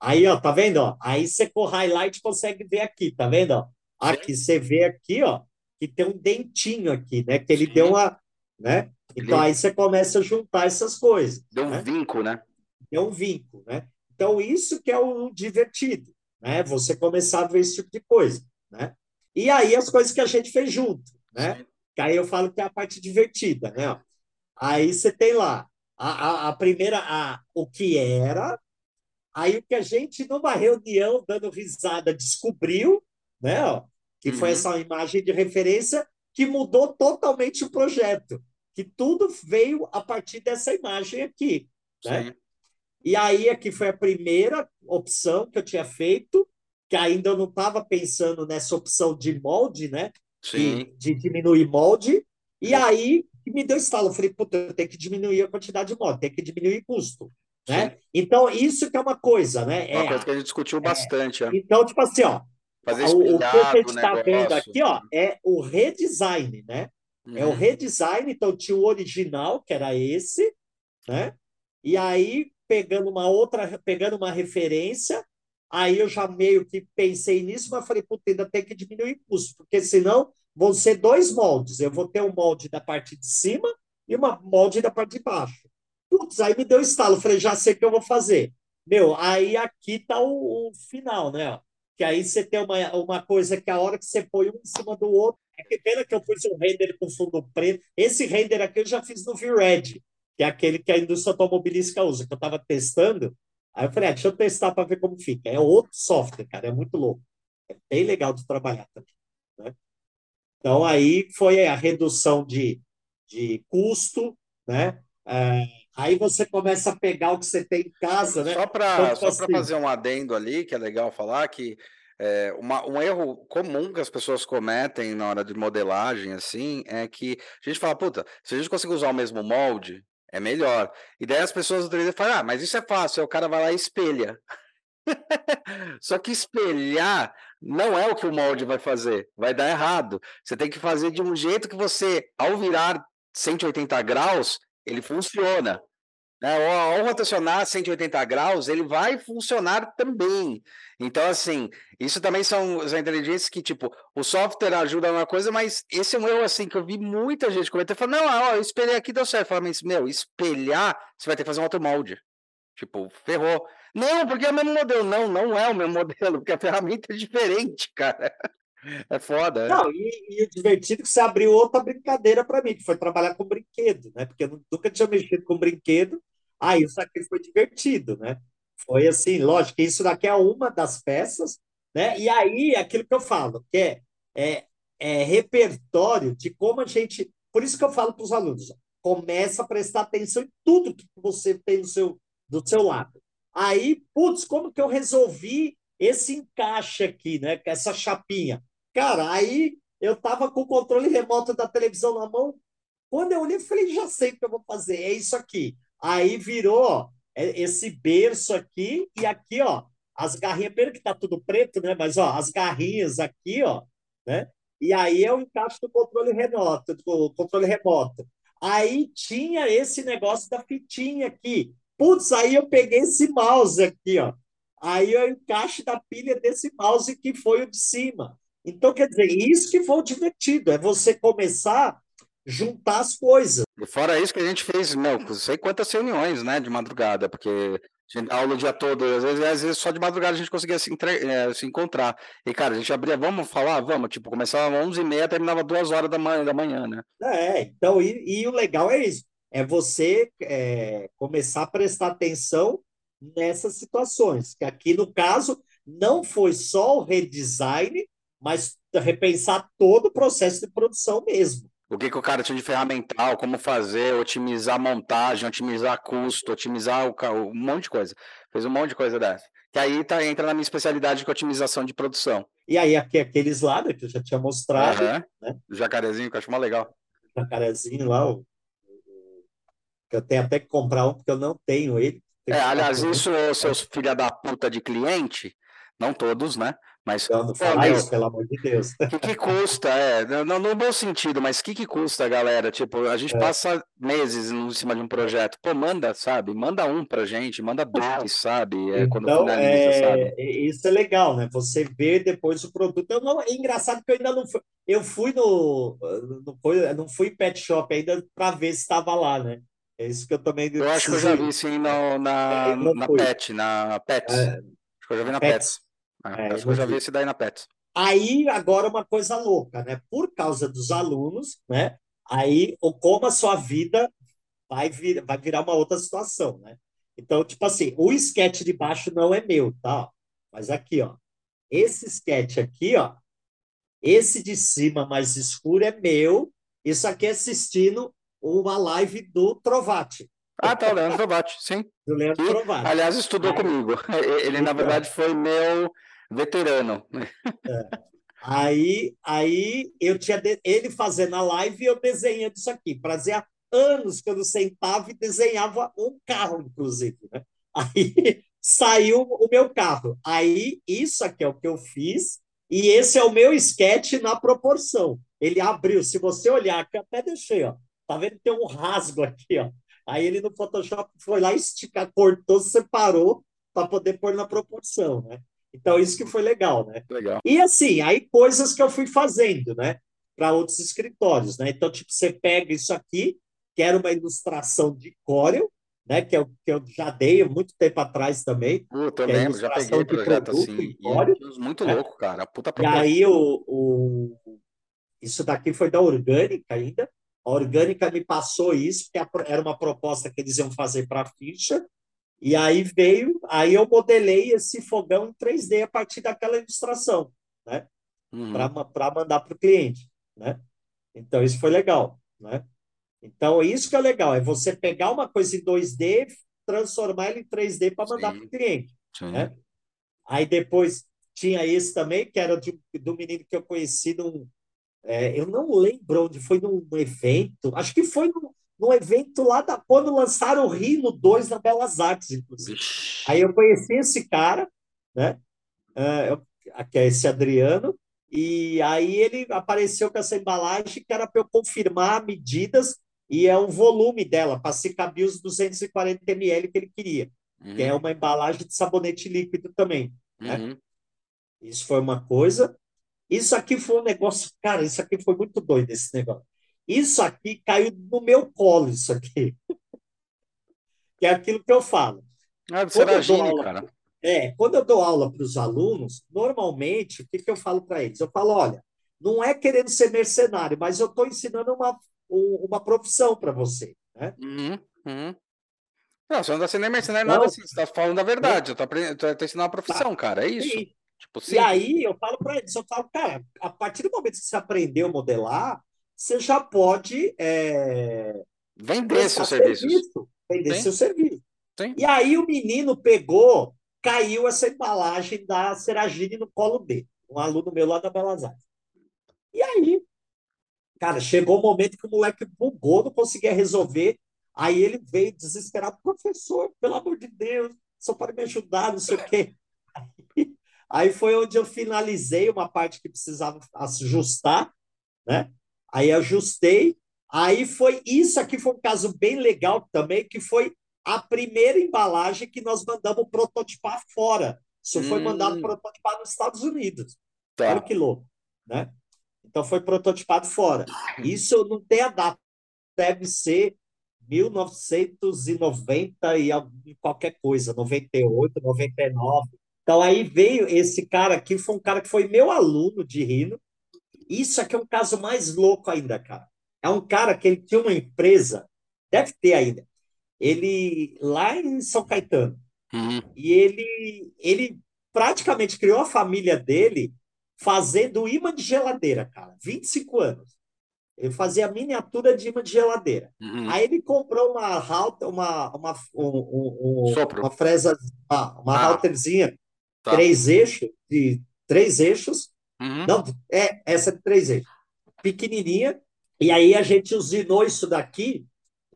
Aí, ó, tá vendo? Ó? Aí você com highlight consegue ver aqui, tá vendo? Ó? Aqui você vê aqui, ó, que tem um dentinho aqui, né? Que ele Sim. deu uma, né? Então aí você começa a juntar essas coisas. Deu um né? vinco, né? Deu um vinco, né? Então isso que é o divertido, né? Você começar a ver esse tipo de coisa, né? E aí as coisas que a gente fez junto, né? Sim. Que aí eu falo que é a parte divertida, né? Aí você tem lá a, a, a primeira, a, o que era, Aí o que a gente, numa reunião, dando risada, descobriu, né, ó, que uhum. foi essa imagem de referência que mudou totalmente o projeto, que tudo veio a partir dessa imagem aqui, né? E aí aqui foi a primeira opção que eu tinha feito, que ainda eu não estava pensando nessa opção de molde, né? Sim. De, diminuir molde. E aí me deu estalo. Eu falei, puta, eu tenho que diminuir a quantidade de molde, tem que diminuir custo. Né? Então, isso que é uma coisa, né? Uma é, coisa que a gente discutiu é, bastante. É. Então, tipo assim, ó, Fazer o, o que a gente está vendo aqui ó, é o redesign, né? Uhum. É o uhum. redesign, então tinha o original, que era esse, né? E aí, pegando uma outra, pegando uma referência, aí eu já meio que pensei nisso, mas falei, puta, ainda tem que diminuir o custo, porque senão vão ser dois moldes. Eu vou ter um molde da parte de cima e uma molde da parte de baixo. Putz, aí me deu estalo. Falei, já sei o que eu vou fazer. Meu, aí aqui tá o, o final, né? Que aí você tem uma, uma coisa que a hora que você põe um em cima do outro. É que pena que eu pus um render com fundo preto. Esse render aqui eu já fiz no V-Red, que é aquele que a indústria automobilística usa, que eu estava testando. Aí eu falei, ah, deixa eu testar para ver como fica. É outro software, cara, é muito louco. É bem legal de trabalhar também. Né? Então, aí foi a redução de, de custo, né? É, Aí você começa a pegar o que você tem em casa, né? Só para só assim. fazer um adendo ali, que é legal falar, que é, uma, um erro comum que as pessoas cometem na hora de modelagem, assim, é que a gente fala, puta, se a gente conseguir usar o mesmo molde, É melhor. E daí as pessoas do 3D falam, ah, mas isso é fácil, aí o cara vai lá e espelha. Só que espelhar não é o que o molde vai fazer, vai dar errado. Você tem que fazer de um jeito que você, ao virar 180 graus, ele funciona. Né? Ao, rotacionar 180 graus, ele vai funcionar também. Então, assim, isso também são as inteligências que, tipo, o software ajuda uma coisa, mas esse é um erro, assim, que eu vi muita gente cometer, falando, não, ó, eu espelhei aqui, deu certo. Fala, mas, meu, espelhar, você vai ter que fazer um outro molde. Tipo, ferrou. Não, porque é o mesmo modelo. Não, não é o mesmo modelo, porque a ferramenta é diferente, cara. É foda. É. Não, e, e o divertido é que você abriu outra brincadeira para mim, que foi trabalhar com brinquedo, né? Porque eu nunca tinha mexido com brinquedo. Ah, isso aqui foi divertido, né? Foi assim, lógico isso daqui é uma das peças, né? E aí, aquilo que eu falo, que é, é, é repertório de como a gente. Por isso que eu falo para os alunos: começa a prestar atenção em tudo que você tem no seu, do seu lado. Aí, putz, como que eu resolvi esse encaixe aqui, né? Com essa chapinha. Cara, aí eu tava com o controle remoto da televisão na mão. Quando eu olhei, eu falei, já sei o que eu vou fazer, é isso aqui. Aí virou é esse berço aqui e aqui, ó, as garrinhas, pelo que tá tudo preto, né? Mas ó, as garrinhas aqui, ó, né? E aí é o encaixe do controle remoto, do controle remoto. Aí tinha esse negócio da fitinha aqui. Putz, aí eu peguei esse mouse aqui, ó. Aí eu encaixe da pilha desse mouse que foi o de cima. Então, quer dizer, isso que foi o divertido, é você começar juntar as coisas. E fora isso que a gente fez, não sei quantas reuniões, né, de madrugada, porque aula o dia todo, às vezes, às vezes só de madrugada a gente conseguia se, entre... é, se encontrar. E, cara, a gente abria, vamos falar? Vamos, tipo, começava às 11h30, terminava 2 horas da manhã, da manhã, né? É, então, e, e o legal é isso é você é, começar a prestar atenção nessas situações. Que aqui, no caso, não foi só o redesign, mas repensar todo o processo de produção mesmo. O que, que o cara tinha de ferramental, como fazer, otimizar montagem, otimizar custo, otimizar o, um monte de coisa. Fez um monte de coisa dessa. Que aí tá, entra na minha especialidade de otimização de produção. E aí, aqueles lá que eu já tinha mostrado. Uhum. Né? O jacarezinho, que eu acho mais legal. O jacarezinho lá, o eu tenho até que comprar um, porque eu não tenho ele. É, aliás, isso, seus filha da puta de cliente, não todos, né? Mas. Fala isso, pelo amor de Deus. O que, que, custa? É, não, no bom sentido, mas o que, que custa, galera? Tipo, a gente é. passa meses em cima de um projeto. Pô, manda, sabe? Manda um pra gente, manda dois, sabe? É, então, quando finaliza, é... sabe? Isso é legal, né? Você vê depois o produto. Eu não, é engraçado que eu ainda não fui. Eu fui no. Não, foi, não fui pet shop ainda para ver se estava lá, né? É isso que eu também. Eu acho que eu já vi sim no, na, é, na PET, na PET. É, acho que eu já vi na PET. É, acho que eu já vi esse daí na PET. Aí, agora, uma coisa louca, né? Por causa dos alunos, né? Aí, como a sua vida vai, vir, vai virar uma outra situação, né? Então, tipo assim, o sketch de baixo não é meu, tá? Mas aqui, ó. Esse sketch aqui, ó. Esse de cima mais escuro é meu. Isso aqui é assistindo uma live do Trovati. Ah, tá, o Leandro Trovati, sim. Do Leandro Trovati. Aliás, estudou Aí, comigo. Ele, na verdade, foi meu veterano. É. Aí, aí eu tinha de... ele fazendo a live e eu desenhando isso aqui. Fazia anos que eu não sentava e desenhava um carro, inclusive. Né? Aí saiu o meu carro. Aí, isso aqui é o que eu fiz, e esse é o meu sketch na proporção. Ele abriu, se você olhar, que até deixei, ó. Tá vendo tem um rasgo aqui, ó. Aí ele no Photoshop foi lá esticar, cortou, separou para poder pôr na proporção, né? Então isso que foi legal, né? Legal. E assim, aí coisas que eu fui fazendo, né? Para outros escritórios, né? Então, tipo, você pega isso aqui, que era uma ilustração de Corel, né? Que eu, que eu já dei muito tempo atrás também. Puta, eu é lembro, já peguei projeto assim. Corel, muito né? louco, cara. Puta e aí o, o, isso daqui foi da Orgânica ainda, a Orgânica me passou isso, porque era uma proposta que eles iam fazer para a ficha, e aí veio, aí eu modelei esse fogão em 3D a partir daquela ilustração, né? Uhum. Para mandar para o cliente, né? Então, isso foi legal, né? Então, isso que é legal, é você pegar uma coisa em 2D, transformar ela em 3D para mandar para o cliente, Sim. né? Aí depois tinha esse também, que era de, do menino que eu conheci num, é, eu não lembro onde foi num evento, acho que foi no, num evento lá da quando lançaram o Rino 2 na Belas Artes, inclusive. Aí eu conheci esse cara, né? Uh, que é esse Adriano, e aí ele apareceu com essa embalagem que era para eu confirmar medidas e é o volume dela, para se caber os 240 ml que ele queria, uhum. que é uma embalagem de sabonete líquido também. Né? Uhum. Isso foi uma coisa. Isso aqui foi um negócio, cara, isso aqui foi muito doido esse negócio. Isso aqui caiu no meu colo, isso aqui. que é aquilo que eu falo. Ah, você imagina, aula, cara. É, quando eu dou aula para os alunos, normalmente, o que, que eu falo para eles? Eu falo, olha, não é querendo ser mercenário, mas eu estou ensinando uma, uma profissão para você. Né? Uhum, uhum. Não, você não está sendo mercenário não, nada assim, você está falando a verdade, eu estou ensinando uma profissão, tá. cara, é isso. E, tipo, e aí eu falo para eles, eu falo, cara, a partir do momento que você aprendeu a modelar, você já pode é, vender seus serviços. Serviço, vender Sim. seu serviço. Sim. E aí o menino pegou caiu essa embalagem da Seragine no colo dele, um aluno meu lá da Belas Artes. E aí, cara, chegou o um momento que o moleque bugou, não conseguia resolver. Aí ele veio desesperado, professor, pelo amor de Deus, só para me ajudar, não sei o quê. Aí, aí foi onde eu finalizei uma parte que precisava ajustar, né? Aí ajustei. Aí foi isso aqui foi um caso bem legal também, que foi a primeira embalagem que nós mandamos prototipar fora. Isso hum. foi mandado prototipar nos Estados Unidos. Tá. Olha que louco, né? Então foi prototipado fora. Isso não tem a data, deve ser 1990 e qualquer coisa, 98, 99. Então aí veio esse cara aqui, foi um cara que foi meu aluno de Rino. Isso aqui é um caso mais louco ainda, cara. É um cara que ele tinha uma empresa, deve ter ainda, ele lá em São Caetano. Uhum. E ele, ele praticamente criou a família dele fazendo imã de geladeira, cara. 25 anos. Ele fazia miniatura de imã de geladeira. Uhum. Aí ele comprou uma halter, uma, uma, um, um, uma fresa, uma, uma ah. halterzinha, tá. três eixos, de três eixos. Uhum. Não, é, essa de três eixos. Pequenininha. E aí a gente usinou isso daqui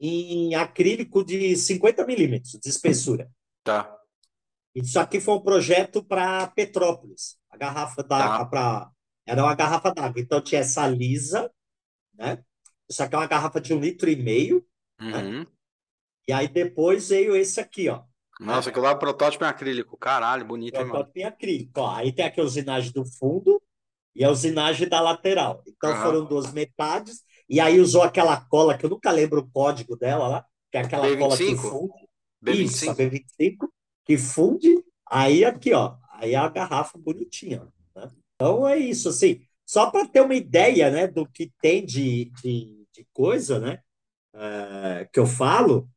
em acrílico de 50 milímetros de espessura. Tá. Isso aqui foi um projeto para Petrópolis. A garrafa d'água tá. para era uma garrafa d'água. Então tinha essa lisa, né? Isso aqui é uma garrafa de um litro e meio. Né? Uhum. Né? E aí depois veio esse aqui, ó. Nossa, aquilo lá é protótipo em acrílico. Caralho, bonito, hein, Protótipo em acrílico. Ó, aí tem aqui a usinagem do fundo e a usinagem da lateral. Então uhum. foram duas metades e aí usou aquela cola, que eu nunca lembro o código dela lá, que é aquela B25? cola que funde. B25? Isso, a B25, que funde. Aí aqui, ó, aí a garrafa bonitinha. Né? Então é isso, assim, só para ter uma ideia, né, do que tem de, de, de coisa, né, é, que eu falo,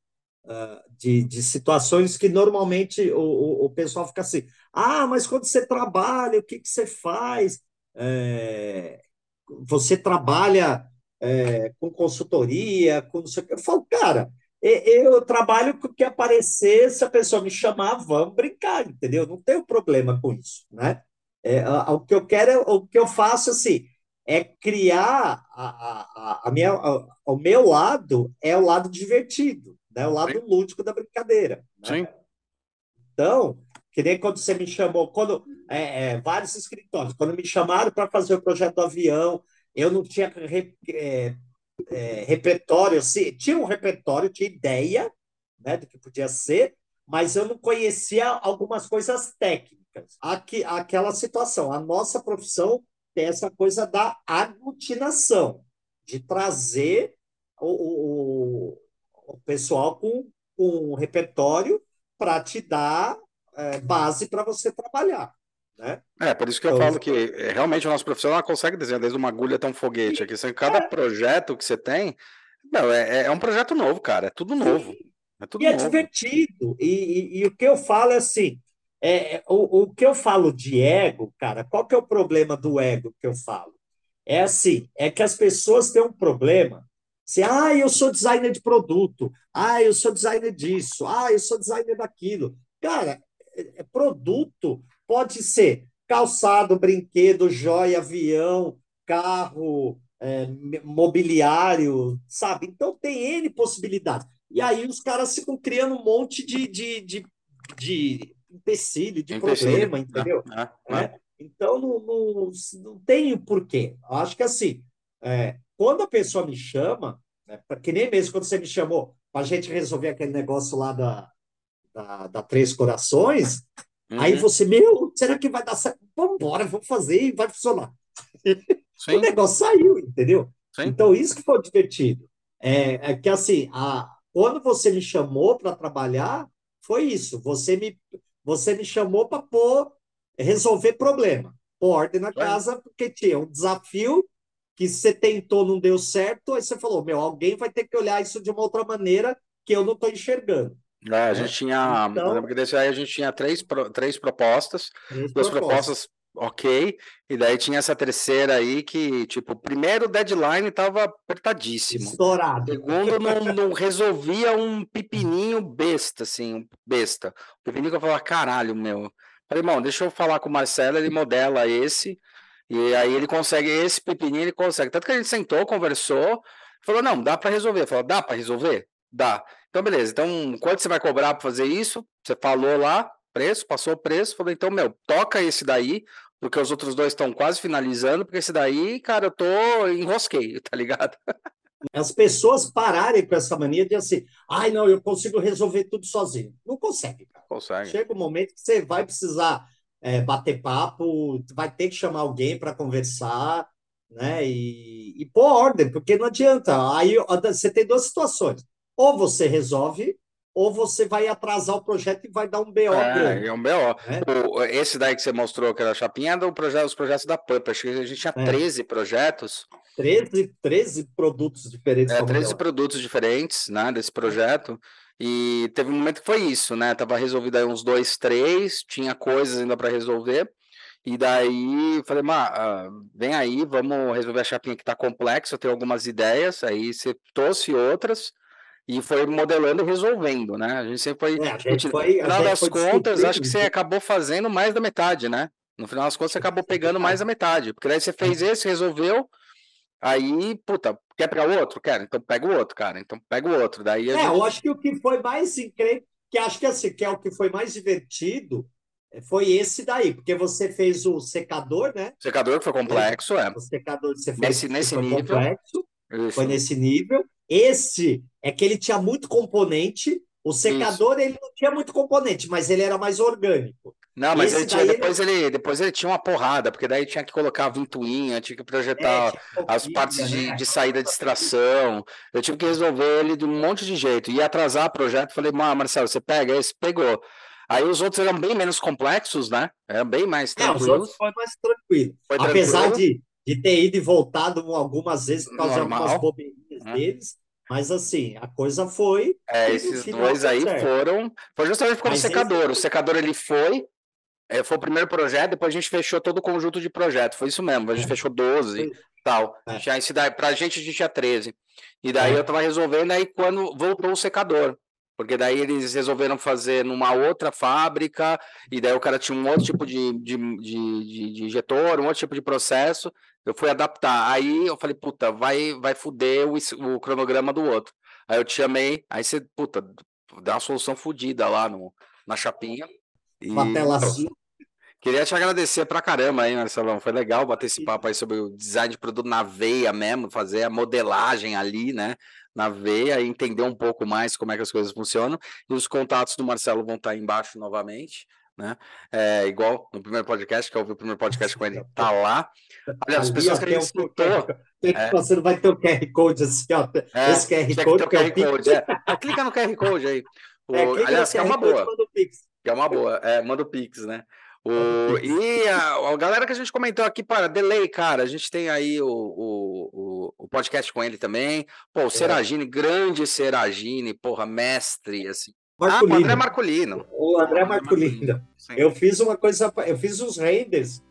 é, de, de situações que normalmente o, o, o, pessoal fica assim, ah, mas quando você trabalha, o que, que você faz? É, você trabalha é, com consultoria, com não sei o que. Eu falo, cara, eu trabalho com o que aparecer, se a pessoa me chamar, vamos brincar, entendeu? Não tenho problema com isso, né? É, o que eu quero, é, o que eu faço, assim, é criar a, a, a minha, a, o meu lado é o lado divertido, né? O lado Sim. lúdico da brincadeira. Né? Sim. Então, que nem quando você me chamou, quando é, é, vários escritórios, quando me chamaram para fazer o projeto do avião, eu não tinha é, é, repertório, assim, tinha um repertório, tinha ideia né, do que podia ser, mas eu não conhecia algumas coisas técnicas. Aqui, aquela situação, a nossa profissão tem essa coisa da aglutinação, de trazer o, o, o pessoal com, com um repertório para te dar é, base para você trabalhar. Né? É, por isso que eu então, falo que é, realmente o nosso profissional consegue desenhar desde uma agulha até um foguete aqui. Assim, cada é. projeto que você tem, não, é, é um projeto novo, cara. É tudo novo. É tudo e é novo. é divertido. E, e, e, o que eu falo é assim: é, o, o que eu falo de ego, cara, qual que é o problema do ego que eu falo? É assim, é que as pessoas têm um problema. Assim, ah, eu sou designer de produto, ah, eu sou designer disso, ah, eu sou designer daquilo. Cara, é, é produto Pode ser calçado, brinquedo, joia, avião, carro, é, mobiliário, sabe? Então tem N possibilidades. E aí os caras ficam criando um monte de, de, de, de empecilho, de empecilho. problema, entendeu? Ah, ah, é? Então não, não, não tem porquê. Eu acho que assim, é, quando a pessoa me chama, né, que nem mesmo quando você me chamou para a gente resolver aquele negócio lá da, da, da Três Corações, uhum. aí você, meu, será que vai dar certo? Vamos embora, vamos fazer e vai funcionar. o negócio saiu, entendeu? Sim. Então, isso que foi divertido. É, é que assim, a, quando você me chamou para trabalhar, foi isso. Você me, você me chamou para resolver problema, pôr ordem na casa, porque tinha um desafio que você tentou, não deu certo, aí você falou, meu, alguém vai ter que olhar isso de uma outra maneira que eu não estou enxergando. É, a gente tinha, então, lembro que desse aí a gente tinha três, três propostas, três duas propostas. propostas ok, e daí tinha essa terceira aí que, tipo, o primeiro deadline estava apertadíssimo. Estourado. Segundo, não, não resolvia um pepininho besta, assim, um besta. O pepininho que eu falava, caralho, meu. Falei, irmão, deixa eu falar com o Marcelo, ele modela esse, e aí ele consegue, esse pepininho ele consegue. Tanto que a gente sentou, conversou, falou, não, dá para resolver. Falou, dá para resolver? Dá. Então, beleza. Então, quanto você vai cobrar para fazer isso? Você falou lá, preço, passou o preço, falou, então, meu, toca esse daí, porque os outros dois estão quase finalizando, porque esse daí, cara, eu tô enrosquei, tá ligado? As pessoas pararem com essa mania de assim, ai, não, eu consigo resolver tudo sozinho. Não consegue, cara. Consegue. Chega um momento que você vai precisar é, bater papo, vai ter que chamar alguém para conversar, né? E, e pôr ordem, porque não adianta. Aí você tem duas situações. Ou você resolve, ou você vai atrasar o projeto e vai dar um BO. É, é um BO. Né? O, esse daí que você mostrou, que era a chapinha, era o projeto, os projetos da PUP. Acho que a gente tinha é. 13 projetos. 13, 13 produtos diferentes. É, 13 produtos diferentes né, desse projeto. E teve um momento que foi isso, né? Tava resolvido aí uns dois, três, tinha coisas ainda para resolver. E daí falei, ah, vem aí, vamos resolver a chapinha que tá complexa, eu tenho algumas ideias, aí você trouxe outras e foi modelando e resolvendo, né? A gente sempre foi. É, gente foi no final das contas, acho que você acabou fazendo mais da metade, né? No final das contas, você acabou pegando mais da metade, porque daí você fez é. esse, resolveu, Aí, puta, quer pegar o outro? Quero, então pega o outro, cara. Então pega o outro. Daí é, gente... eu acho que o que foi mais incrível, que acho que assim, que é o que foi mais divertido, eh, foi esse daí, porque você fez o secador, né? Secador que foi complexo, é. O secador você fez nesse, nesse nível. complexo, Isso. foi nesse nível. Esse é que ele tinha muito componente. O secador Isso. ele não tinha muito componente, mas ele era mais orgânico. Não, mas ele tinha, depois, ele... ele... depois ele tinha uma porrada, porque daí tinha que colocar a ventoinha, tinha que projetar é, as partes de, né? de saída de extração. Eu tive que resolver ele de um monte de jeito. Ia atrasar o projeto, falei, Marcelo, você pega esse? Pegou. Aí os outros eram bem menos complexos, né? Eram bem mais tranquilos. É, os outros foi mais tranquilo. Foi Apesar de, de ter ido e voltado algumas vezes por causa Normal. de algumas bobeirinhas é. deles, mas assim, a coisa foi. É, esses dois aí certo. foram. Foi justamente como o secador. Esse... O secador ele foi, é, foi o primeiro projeto, depois a gente fechou todo o conjunto de projetos. Foi isso mesmo, a gente é. fechou 12 e tal. É. Já daí, pra gente, a gente tinha 13. E daí é. eu tava resolvendo, aí quando voltou o secador. Porque daí eles resolveram fazer numa outra fábrica, e daí o cara tinha um outro tipo de, de, de, de injetor, um outro tipo de processo. Eu fui adaptar. Aí eu falei, puta, vai, vai fuder o, o cronograma do outro. Aí eu te chamei, aí você, puta, dá uma solução fodida lá no, na chapinha. E, uma tela azul. Queria te agradecer pra caramba aí, Marcelão. Foi legal bater esse papo aí sobre o design de produto na veia mesmo, fazer a modelagem ali, né? Na veia, entender um pouco mais como é que as coisas funcionam. E os contatos do Marcelo vão estar aí embaixo novamente, né? É, igual no primeiro podcast, que eu ouvi o primeiro podcast com ele, tá lá. Olha, as pessoas que a gente escutou. É. Você não vai ter o QR Code assim, ó. É, Esse QR Code. Que, é QR Code é. Clica no QR Code aí. O, é, aliás, que é uma boa. Que é uma boa. É, manda o Pix, né? O, e a, a, galera que a gente comentou aqui, para Delay, cara, a gente tem aí o, o, o, podcast com ele também. Pô, o. Seragini, é. grande Seragini, porra, mestre, assim. Marcolino. Ah, o André Marcolino. O André Marcolino. Eu fiz uma coisa, eu fiz os renders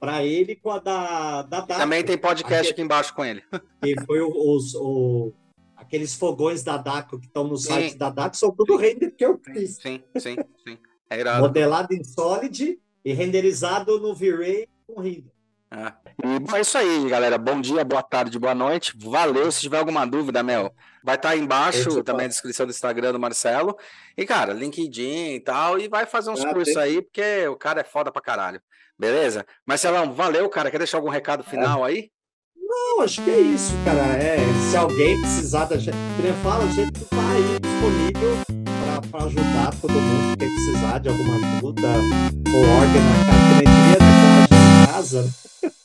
para ele com a da, da. Também tem podcast aqui, aqui embaixo com ele. E foi os, o, aqueles fogões da Daco que estão no sim. site da Daco, são tudo render que eu fiz. Sim, sim, sim. É Modelado em Solid e renderizado no V-Ray com render. É. E bom, é isso aí, galera. Bom dia, boa tarde, boa noite. Valeu. Se tiver alguma dúvida, Mel, vai estar tá aí embaixo também a descrição do Instagram do Marcelo. E, cara, LinkedIn e tal. E vai fazer uns ah, cursos tem... aí, porque o cara é foda pra caralho. Beleza? Marcelão, valeu, cara. Quer deixar algum recado é. final é. aí? Não, acho que é isso, cara. É, se alguém precisar da gente, fala, a gente tá aí disponível para ajudar todo mundo que precisar de alguma ajuda ou ordem na casa, que nem diria, né, casa. Né?